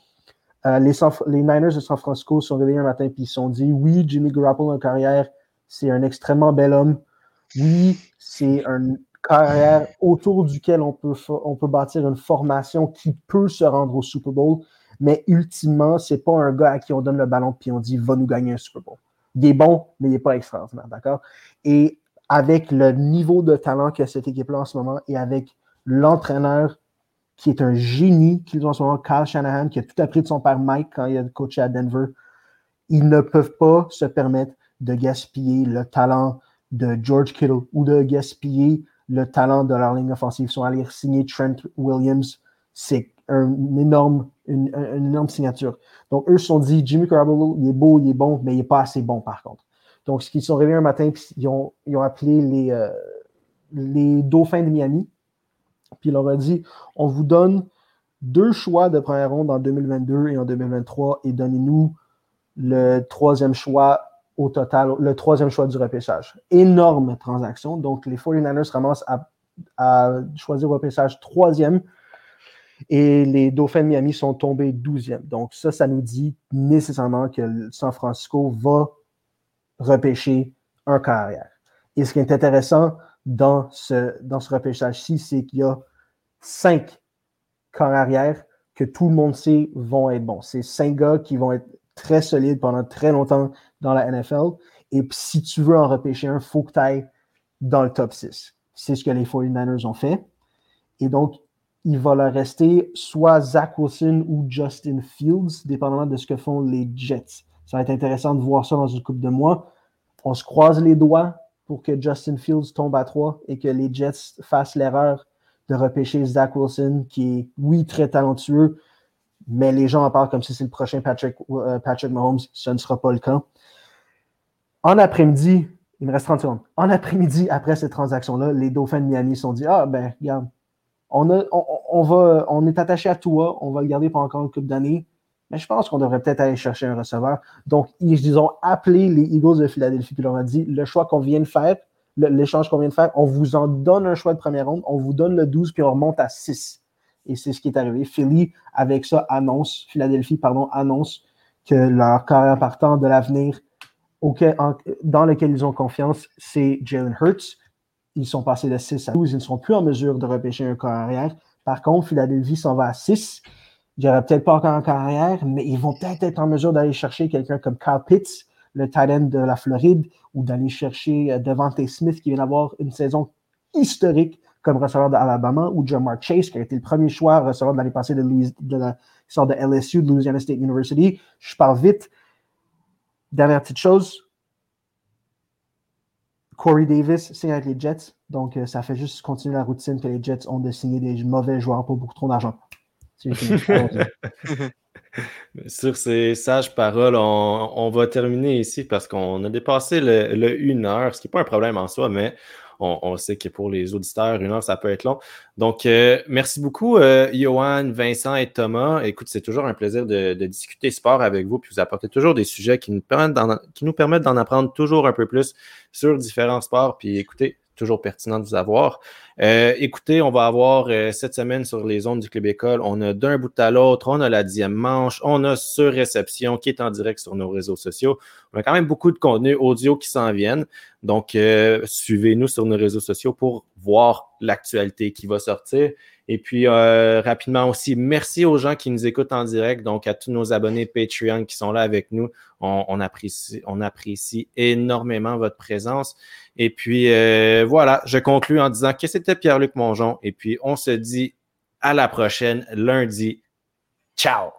Euh, les, Niners de San Francisco sont réveillés un matin et ils se sont dit oui, Jimmy Garoppolo en carrière, c'est un extrêmement bel homme. Oui, c'est un carrière autour duquel on peut bâtir une formation qui peut se rendre au Super Bowl. Mais ultimement, c'est pas un gars à qui on donne le ballon puis on dit va nous gagner un Super Bowl. Il est bon, mais il n'est pas extraordinaire, d'accord? Et avec le niveau de talent que cette équipe-là en ce moment et avec l'entraîneur qui est un génie qu'ils ont en ce moment, Kyle Shanahan, qui a tout appris de son père Mike quand il a coaché à Denver. Ils ne peuvent pas se permettre de gaspiller le talent de George Kittle ou de gaspiller le talent de leur ligne offensive. Ils sont allés signer Trent Williams. C'est un énorme, une, énorme signature. Donc, eux se sont dit, Jimmy Garoppolo, il est beau, il est bon, mais il n'est pas assez bon par contre. Donc, ce qu'ils sont réveillés un matin, ils ont, ils ont appelé les, euh, les Dauphins de Miami. Puis ils leur ont dit, on vous donne deux choix de première ronde en 2022 et en 2023 et donnez-nous le troisième choix au total, le troisième choix du repêchage. Énorme transaction. Donc, les 49ers ramassent à choisir le repêchage troisième et les Dauphins de Miami sont tombés douzième. Donc, ça, ça nous dit nécessairement que San Francisco va repêcher un carrière. Et ce qui est intéressant dans ce, dans ce repêchage-ci, c'est qu'il y a cinq corps arrière que tout le monde sait vont être bons. C'est cinq gars qui vont être très solides pendant très longtemps dans la NFL. Et si tu veux en repêcher un, il faut que tu ailles dans le top 6. C'est ce que les 49ers ont fait. Et donc, il va leur rester soit Zach Wilson ou Justin Fields, dépendamment de ce que font les Jets. Ça va être intéressant de voir ça dans une coupe de mois. On se croise les doigts pour que Justin Fields tombe à 3 et que les Jets fassent l'erreur de repêcher Zach Wilson, qui est, oui, très talentueux, mais les gens en parlent comme si c'est le prochain Patrick, euh, Patrick Mahomes. Ce ne sera pas le cas. En après-midi, il me reste 30 secondes. En après-midi, après cette transaction-là, les Dauphins de Miami se sont dit Ah, ben, regarde, on, est attaché à toi, on va le garder pendant encore une couple d'années. Mais je pense qu'on devrait peut-être aller chercher un receveur. Donc, ils, ont appelé les Eagles de Philadelphie et leur ont dit le choix qu'on vient de faire, l'échange qu'on vient de faire, on vous en donne un choix de première ronde, on vous donne le 12 puis on remonte à 6. Et c'est ce qui est arrivé. Philly, avec ça, annonce, Philadelphie, pardon, annonce que leur carrière partant de l'avenir dans lequel ils ont confiance, c'est Jalen Hurts. Ils sont passés de 6 à 12. Ils ne sont plus en mesure de repêcher un carrière. Par contre, Philadelphie s'en va à 6. Il n'y aura peut-être pas encore un carrière, mais ils vont peut-être être en mesure d'aller chercher quelqu'un comme Kyle Pitts, le talent de la Floride, ou d'aller chercher euh, Devante Smith qui vient d'avoir une saison historique comme receveur d'Alabama, ou Jamar Chase qui a été le premier choix receveur de l'année passée de, sorte de LSU, de Louisiana State University. Je parle vite. Dernière petite chose. Corey Davis signe avec les Jets. Donc, euh, ça fait juste continuer la routine que les Jets ont de signer des mauvais joueurs pour beaucoup trop d'argent. Sur ces sages paroles, on, va terminer ici parce qu'on a dépassé le, le, une heure, ce qui n'est pas un problème en soi, mais on, sait que pour les auditeurs, une heure, ça peut être long. Donc, euh, merci beaucoup, euh, Johan, Vincent et Thomas. Écoute, c'est toujours un plaisir de, discuter sport avec vous, puis vous apportez toujours des sujets qui nous permettent d'en apprendre toujours un peu plus sur différents sports. Puis écoutez, toujours pertinent de vous avoir. Euh, écoutez, on va avoir euh, cette semaine sur les ondes du Club École, on a d'un bout à l'autre, on a la dixième manche, on a sur réception qui est en direct sur nos réseaux sociaux. On a quand même beaucoup de contenu audio qui s'en viennent. Donc, euh, suivez-nous sur nos réseaux sociaux pour voir l'actualité qui va sortir. Et puis, rapidement aussi, merci aux gens qui nous écoutent en direct, donc à tous nos abonnés Patreon qui sont là avec nous. On, apprécie, on apprécie énormément votre présence. Et puis, voilà, je conclue en disant que c'était Pierre-Luc Mongeon. Et puis, on se dit à la prochaine, lundi. Ciao!